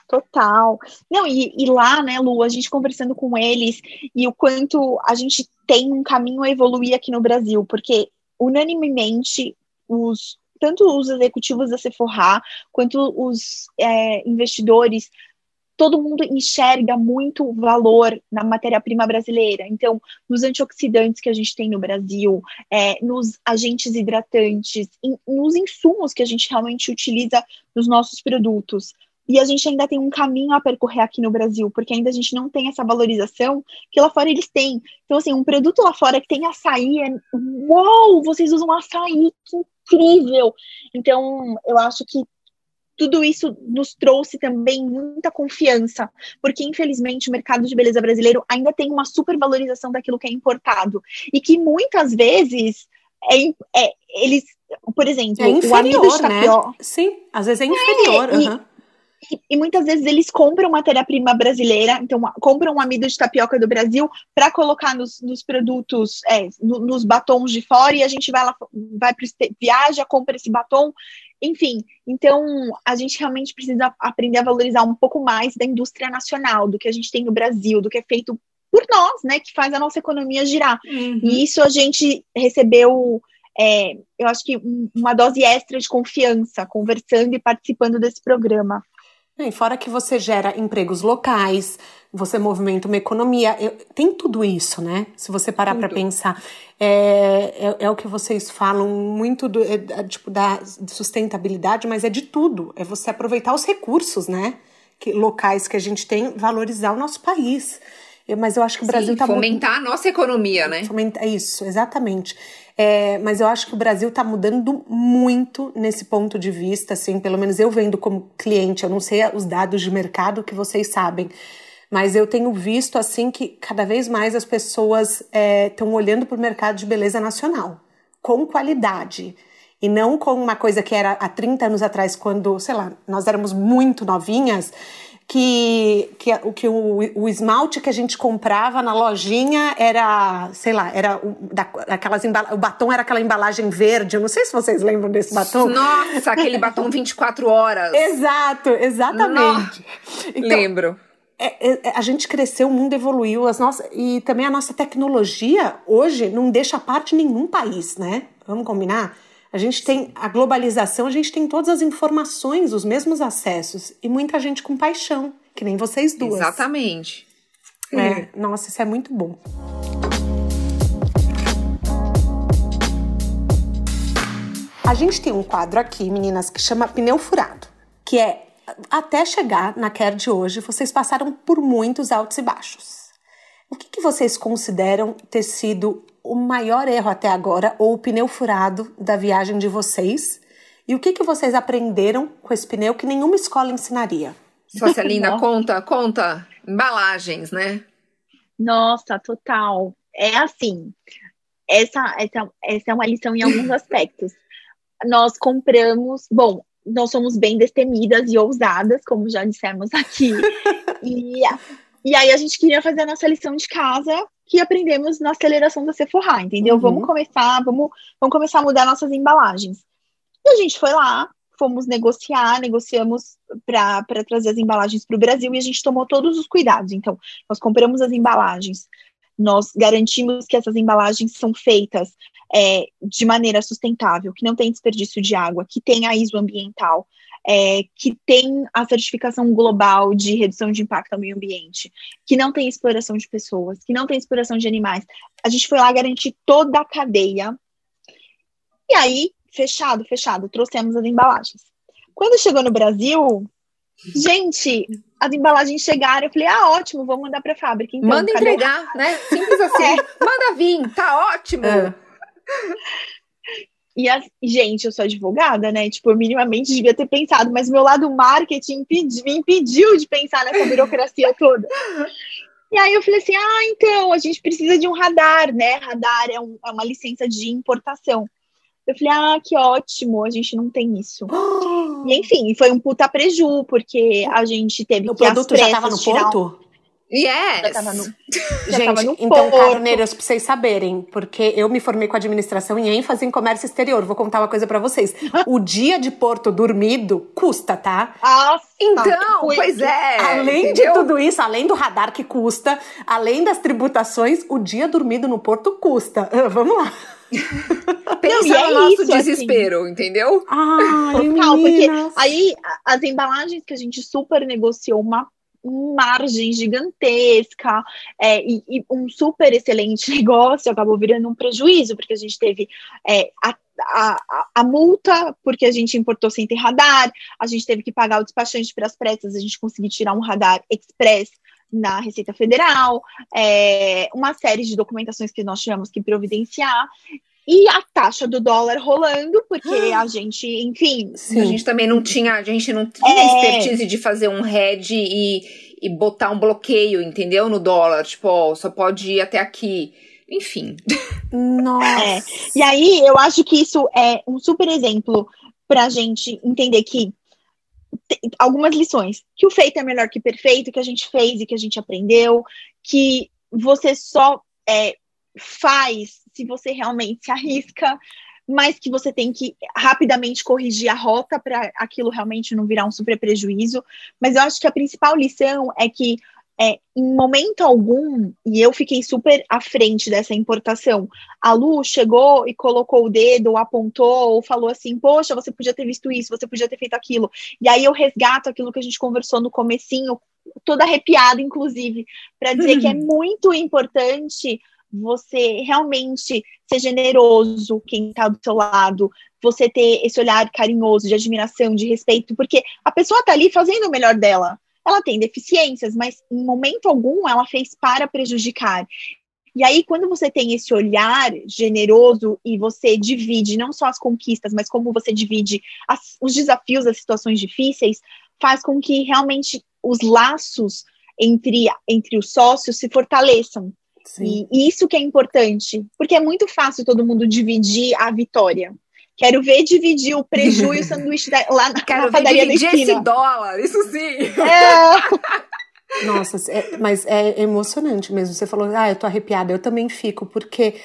Total. Não, e, e, lá, né, Lu, a gente conversando com eles e o quanto a gente tem um caminho a evoluir aqui no Brasil, porque unanimemente os tanto os executivos da Sephora quanto os é, investidores todo mundo enxerga muito valor na matéria-prima brasileira. Então, nos antioxidantes que a gente tem no Brasil, é, nos agentes hidratantes, nos insumos que a gente realmente utiliza nos nossos produtos. E a gente ainda tem um caminho a percorrer aqui no Brasil, porque ainda a gente não tem essa valorização que lá fora eles têm. Então, assim, um produto lá fora que tem açaí é. Uou, vocês usam açaí, que incrível! Então, eu acho que tudo isso nos trouxe também muita confiança, porque infelizmente o mercado de beleza brasileiro ainda tem uma supervalorização daquilo que é importado e que muitas vezes é, é eles, por exemplo, é inferior, o amido né? Sim, às vezes é inferior. É, uhum. E, e, muitas vezes eles compram matéria-prima brasileira, então compram um amido de tapioca do Brasil para colocar nos, nos produtos, é, no, nos batons de fora, e a gente vai lá, vai para viaja, compra esse batom enfim, então a gente realmente precisa aprender a valorizar um pouco mais da indústria nacional, do que a gente tem no Brasil, do que é feito por nós, né, que faz a nossa economia girar. Uhum. E isso a gente recebeu, é, eu acho que uma dose extra de confiança, conversando e participando desse programa. E fora que você gera empregos locais, você movimenta uma economia, eu, tem tudo isso, né? Se você parar para pensar, é, é, é, o que vocês falam muito do, é, tipo da sustentabilidade, mas é de tudo. É você aproveitar os recursos, né? Que, locais que a gente tem, valorizar o nosso país. mas eu acho que o Brasil está fomentar a nossa economia, né? Fomentar isso, exatamente. É, mas eu acho que o Brasil está mudando muito nesse ponto de vista, assim, pelo menos eu vendo como cliente, eu não sei os dados de mercado que vocês sabem, mas eu tenho visto assim que cada vez mais as pessoas estão é, olhando para o mercado de beleza nacional, com qualidade. E não com uma coisa que era há 30 anos atrás, quando, sei lá, nós éramos muito novinhas, que, que, que o, o esmalte que a gente comprava na lojinha era, sei lá, era o, da, aquelas o batom era aquela embalagem verde. Eu não sei se vocês lembram desse batom. Nossa, aquele batom 24 horas. Exato, exatamente. Então, Lembro. É, é, a gente cresceu, o mundo evoluiu, as nossas, e também a nossa tecnologia hoje não deixa parte nenhum país, né? Vamos combinar? A gente tem a globalização, a gente tem todas as informações, os mesmos acessos e muita gente com paixão, que nem vocês duas. Exatamente. É, nossa, isso é muito bom. A gente tem um quadro aqui, meninas, que chama Pneu Furado, que é até chegar na Care de hoje, vocês passaram por muitos altos e baixos. O que, que vocês consideram ter sido o maior erro até agora ou o pneu furado da viagem de vocês? E o que, que vocês aprenderam com esse pneu que nenhuma escola ensinaria? Sócia linda, conta, conta. Embalagens, né? Nossa, total. É assim, essa, essa, essa é uma lição em alguns aspectos. Nós compramos, bom, nós somos bem destemidas e ousadas, como já dissemos aqui. e, e aí a gente queria fazer a nossa lição de casa que aprendemos na aceleração da Sephora, entendeu? Uhum. Vamos começar, vamos, vamos começar a mudar nossas embalagens. E a gente foi lá, fomos negociar, negociamos para trazer as embalagens para o Brasil e a gente tomou todos os cuidados. Então, nós compramos as embalagens, nós garantimos que essas embalagens são feitas é, de maneira sustentável, que não tem desperdício de água, que tem a ISO ambiental, é, que tem a certificação global de redução de impacto ao meio ambiente, que não tem exploração de pessoas, que não tem exploração de animais. A gente foi lá garantir toda a cadeia. E aí, fechado, fechado, trouxemos as embalagens. Quando chegou no Brasil, gente, as embalagens chegaram, eu falei, ah, ótimo, vamos mandar para a fábrica. Então, Manda entregar, né? Simples assim. É. Manda vir, tá ótimo. É. E, a, gente, eu sou advogada, né? Tipo, eu minimamente devia ter pensado, mas meu lado marketing impedi, me impediu de pensar nessa burocracia toda. E aí eu falei assim: ah, então, a gente precisa de um radar, né? Radar é, um, é uma licença de importação. Eu falei, ah, que ótimo, a gente não tem isso. e enfim, foi um puta preju, porque a gente teve o que. O produto já estava no ponto? Yes! Já tava no, já Gente, tava no então, carneiras, pra vocês saberem, porque eu me formei com administração em ênfase em comércio exterior. Vou contar uma coisa para vocês. o dia de Porto dormido custa, tá? Ah, então, pois é. Além entendeu? de tudo isso, além do radar que custa, além das tributações, o dia dormido no Porto custa. Uh, vamos lá. Pensa Não, é no nosso isso, assim. desespero, assim. entendeu? Ai, Total, porque aí as embalagens que a gente super negociou uma margem gigantesca é, e, e, um super excelente negócio acabou virando um prejuízo, porque a gente teve é, a, a, a, multa, porque a gente importou sem ter radar, a gente teve que pagar o despachante para as pressas, a gente conseguiu tirar um radar express na Receita Federal, é, uma série de documentações que nós tivemos que providenciar, e a taxa do dólar rolando, porque a gente, enfim. Sim. A gente também não tinha, a gente não tinha é... expertise de fazer um hedge e, e botar um bloqueio, entendeu? No dólar. Tipo, ó, só pode ir até aqui. Enfim. Nossa. É. E aí, eu acho que isso é um super exemplo pra gente entender que algumas lições. Que o feito é melhor que perfeito, que a gente fez e que a gente aprendeu, que você só é, faz se você realmente se arrisca, mas que você tem que rapidamente corrigir a rota para aquilo realmente não virar um super prejuízo. Mas eu acho que a principal lição é que é, em momento algum, e eu fiquei super à frente dessa importação, a Lu chegou e colocou o dedo, ou apontou, ou falou assim, poxa, você podia ter visto isso, você podia ter feito aquilo. E aí eu resgato aquilo que a gente conversou no comecinho, toda arrepiada, inclusive, para dizer que é muito importante você realmente ser generoso quem está do seu lado, você ter esse olhar carinhoso, de admiração, de respeito, porque a pessoa está ali fazendo o melhor dela. ela tem deficiências, mas em momento algum ela fez para prejudicar. E aí, quando você tem esse olhar generoso e você divide não só as conquistas, mas como você divide as, os desafios, as situações difíceis, faz com que realmente os laços entre, entre os sócios se fortaleçam. E, e, isso que é importante, porque é muito fácil todo mundo dividir a vitória. Quero ver dividir o preju e o sanduíche da, lá na, Quero na padaria ver dividir da esquina. esse dólar, isso sim. É. Nossa, é, mas é emocionante mesmo. Você falou, ah, eu tô arrepiada. Eu também fico, porque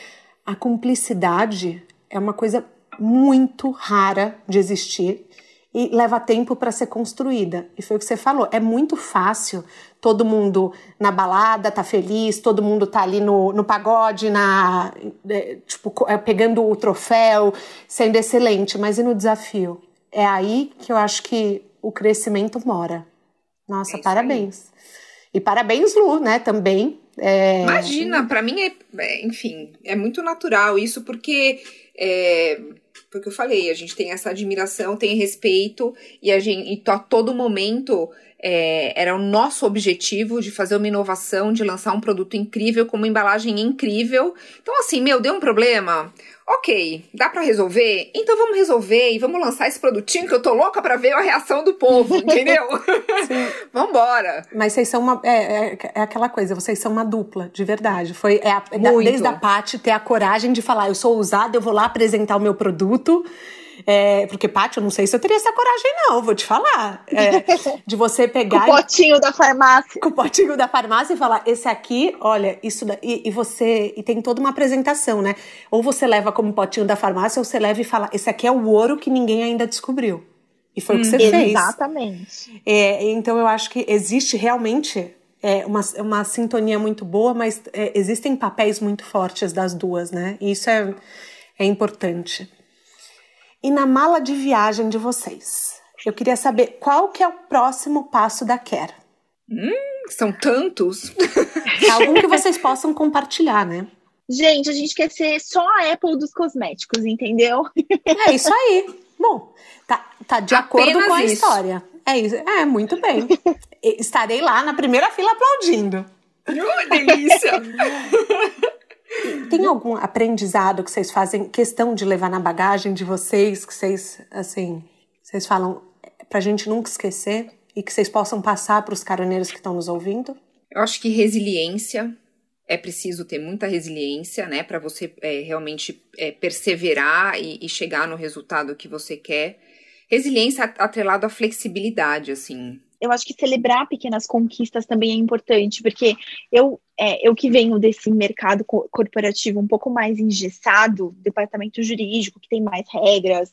a cumplicidade é uma coisa muito rara de existir e leva tempo para ser construída. E foi o que você falou. É muito fácil todo mundo na balada tá feliz, todo mundo tá ali no, no pagode, na é, tipo é, pegando o troféu, sendo excelente. Mas e no desafio? É aí que eu acho que o crescimento mora. Nossa, É parabéns. E parabéns, Lu, né? Também. É, Imagina, para mim é, é, enfim, é muito natural isso, porque é, porque eu falei, a gente tem essa admiração, tem respeito, e a gente e a todo momento é, era o nosso objetivo de fazer uma inovação, de lançar um produto incrível, com uma embalagem incrível. Então, assim, meu, deu um problema? Ok, dá pra resolver? Então vamos resolver e vamos lançar esse produtinho que eu tô louca pra ver a reação do povo, entendeu? Vambora! Mas vocês são uma. É, é, é aquela coisa, vocês são uma dupla, de verdade. Foi é a- da- Muito. desde a Paty ter a coragem de falar, eu sou ousada, eu vou lá apresentar o meu produto. É, porque, Paty, eu não sei se eu teria essa coragem, não, vou te falar. É, de você Com pegar o potinho da farmácia. com o potinho da farmácia e falar: esse aqui, olha, isso. da- E, e você. E tem toda uma apresentação, né? Ou você leva como potinho da farmácia, ou você leva e fala: esse aqui é o ouro que ninguém ainda descobriu. E foi o que você fez. Exatamente. É, então eu acho que existe realmente é, uma, uma sintonia muito boa, mas é, existem papéis muito fortes das duas, né? E isso é, é importante. E na mala de viagem de vocês, eu queria saber qual que é o próximo passo da Care. São tantos. Algum que vocês possam compartilhar, né? Gente, a gente quer ser só a Apple dos cosméticos, entendeu? É isso aí. Bom, tá, tá de acordo Apenas com a isso. história. É isso. É, muito bem. Estarei lá na primeira fila aplaudindo. Uh, delícia! Tem algum aprendizado que vocês fazem questão de levar na bagagem de vocês, que vocês, assim, vocês falam é, pra gente nunca esquecer e que vocês possam passar para os caroneiros que estão nos ouvindo? Eu acho que resiliência é preciso ter muita resiliência, né, para você é, realmente é, perseverar e, e chegar no resultado que você quer. Resiliência atrelado à flexibilidade, assim. Eu acho que celebrar pequenas conquistas também é importante, porque eu, é, eu que venho desse mercado co- corporativo um pouco mais engessado, departamento jurídico, que tem mais regras,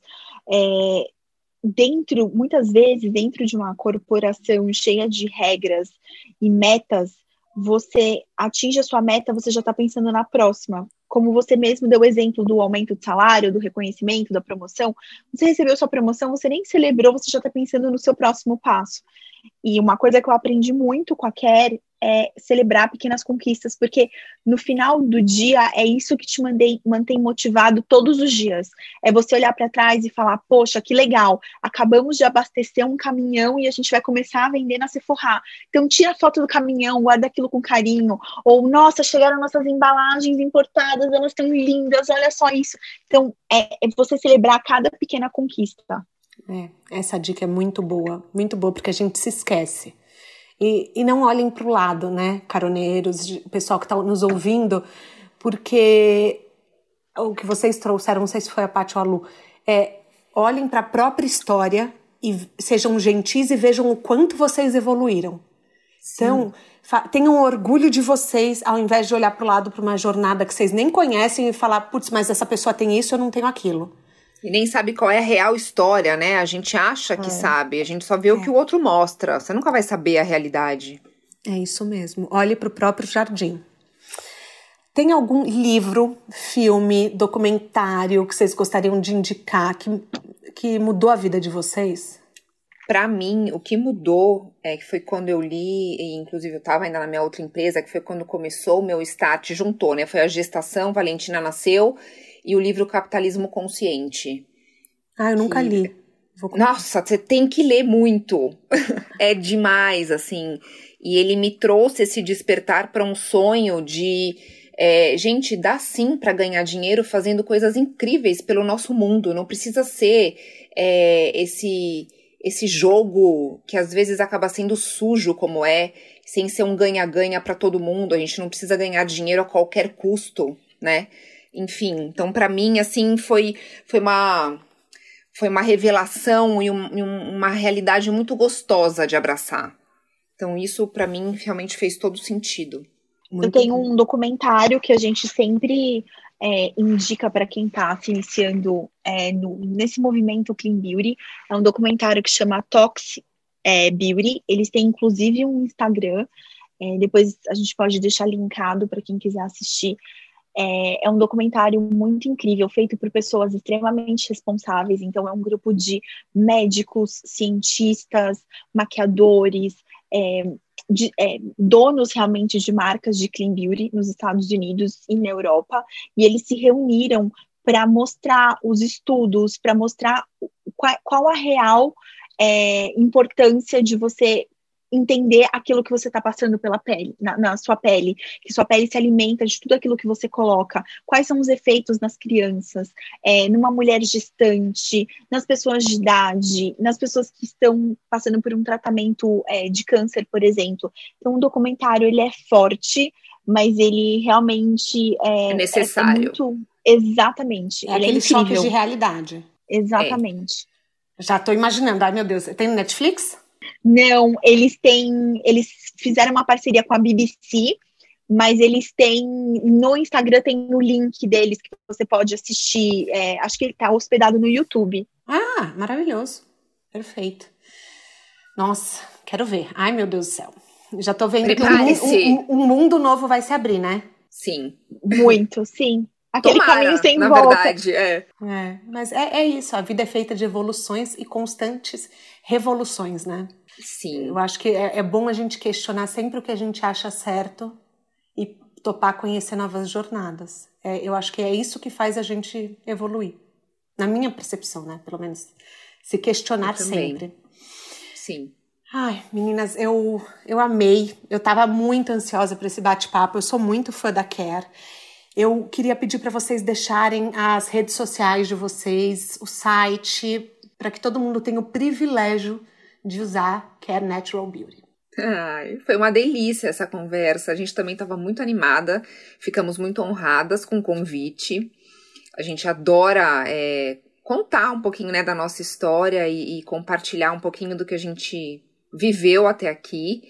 é, dentro, muitas vezes, dentro de uma corporação cheia de regras e metas, você atinge a sua meta, você já está pensando na próxima. Como você mesmo deu o exemplo do aumento de salário, do reconhecimento, da promoção, você recebeu sua promoção, você nem celebrou, você já está pensando no seu próximo passo. E uma coisa que eu aprendi muito com a Care é celebrar pequenas conquistas, porque no final do dia é isso que te mandei, mantém motivado todos os dias. É você olhar para trás e falar: Poxa, que legal, acabamos de abastecer um caminhão e a gente vai começar a vender na Sephora. Então, tira a foto do caminhão, guarda aquilo com carinho. Ou, nossa, chegaram nossas embalagens importadas, elas estão lindas, olha só isso. Então, é, é você celebrar cada pequena conquista. É, essa dica é muito boa, muito boa, porque a gente se esquece. E, e não olhem para o lado, né, caroneiros, pessoal que está nos ouvindo, porque o que vocês trouxeram, não sei se foi a Paty ou a Lu, é olhem para a própria história e sejam gentis e vejam o quanto vocês evoluíram. Então, tenham orgulho de vocês, ao invés de olhar para o lado para uma jornada que vocês nem conhecem e falar, putz, mas essa pessoa tem isso, eu não tenho aquilo. E nem sabe qual é a real história, né? A gente acha que sabe, a gente só vê o que o outro mostra. Você nunca vai saber a realidade. É isso mesmo. Olhe para o próprio jardim. Tem algum livro, filme, documentário que vocês gostariam de indicar que, que mudou a vida de vocês? Pra mim, o que mudou é que foi quando eu li, e inclusive eu estava ainda na minha outra empresa, que foi quando começou o meu start, juntou, né? Foi a gestação, Valentina nasceu, e o livro Capitalismo Consciente. Ah, eu nunca Que- li. Nossa, você tem que ler muito. é demais, assim. E ele me trouxe esse despertar para um sonho de. É, gente, dá sim para ganhar dinheiro fazendo coisas incríveis pelo nosso mundo. Não precisa ser é, esse esse jogo que às vezes acaba sendo sujo como é, sem ser um ganha-ganha para todo mundo. A gente não precisa ganhar dinheiro a qualquer custo, né? Enfim, então para mim assim foi foi uma foi uma revelação e, um, e uma realidade muito gostosa de abraçar. Então isso para mim realmente fez todo sentido. Muito Eu tenho um documentário que a gente sempre é, indica para quem está se iniciando é, no, nesse movimento Clean Beauty. É um documentário que chama Toxic é, Beauty. Eles têm inclusive um Instagram. É, depois a gente pode deixar linkado para quem quiser assistir. É, é, um documentário muito incrível, feito por pessoas extremamente responsáveis. Então, é um grupo de médicos, cientistas, maquiadores, é, de, é, donos realmente de marcas de clean beauty nos Estados Unidos e na Europa, e eles se reuniram para mostrar os estudos, para mostrar qual, qual, a real é, importância de você entender aquilo que você está passando pela pele, na, na, sua pele, que sua pele se alimenta de tudo aquilo que você coloca, quais são os efeitos nas crianças, é, numa mulher gestante, nas pessoas de idade, nas pessoas que estão passando por um tratamento é, de câncer, por exemplo. Então, o documentário ele é forte, mas ele realmente é, é necessário. É muito, exatamente. É aquele choque de realidade. Exatamente. Já estou imaginando. Ai, meu Deus. Tem no Netflix? Não, eles têm. Eles fizeram uma parceria com a BBC, mas eles têm. No Instagram tem o link deles que você pode assistir. É, acho que ele está hospedado no YouTube. Ah, maravilhoso. Perfeito. Nossa, quero ver. Ai, meu Deus do céu. Já tô vendo que um, um, um, mundo novo vai se abrir, né? Sim. Muito, sim. Aquele Tomara, caminho sem na volta. verdade, é. é mas é, é isso, a vida é feita de evoluções e constantes revoluções, né? Sim. Eu acho que é, é bom a gente questionar sempre o que a gente acha certo e topar conhecer novas jornadas. É, eu acho que é isso que faz a gente evoluir. Na minha percepção, né? Pelo menos. Se questionar sempre. Sim. Ai, meninas, eu, eu amei. Eu estava muito ansiosa para esse bate-papo. Eu sou muito fã da Care. Eu queria pedir para vocês deixarem as redes sociais de vocês, o site, para que todo mundo tenha o privilégio de usar Care Natural Beauty. Ai, foi uma delícia essa conversa. A gente também estava muito animada, ficamos muito honradas com o convite. A gente adora é, contar um pouquinho né, da nossa história e, e, compartilhar um pouquinho do que a gente viveu até aqui.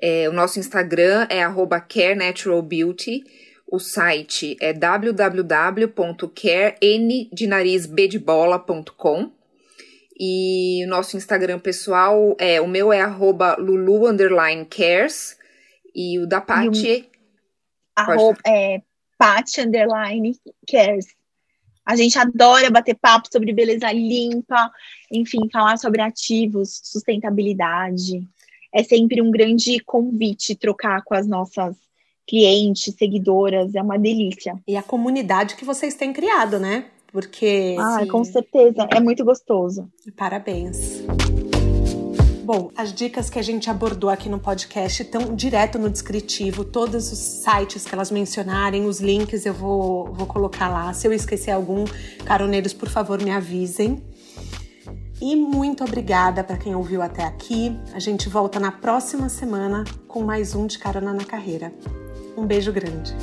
É, o nosso Instagram é @carenaturalbeauty. O site é www.carendenarizbdebola.com e o nosso Instagram pessoal é o meu é arroba Lulu cares e o da Paty. Arroba, é Paty underline cares. A gente adora bater papo sobre beleza limpa, enfim, falar sobre ativos, sustentabilidade. É sempre um grande convite trocar com as nossas clientes, seguidoras, é uma delícia. E a comunidade que vocês têm criado, né? Porque. Ah, com certeza. É muito gostoso. Parabéns. Bom, as dicas que a gente abordou aqui no podcast estão direto no descritivo. Todos os sites que elas mencionarem, os links eu vou, vou colocar lá. Se eu esquecer algum, caroneiros, por favor, me avisem. E muito obrigada para quem ouviu até aqui. A gente volta na próxima semana com mais um de Carona na Carreira. Um beijo grande.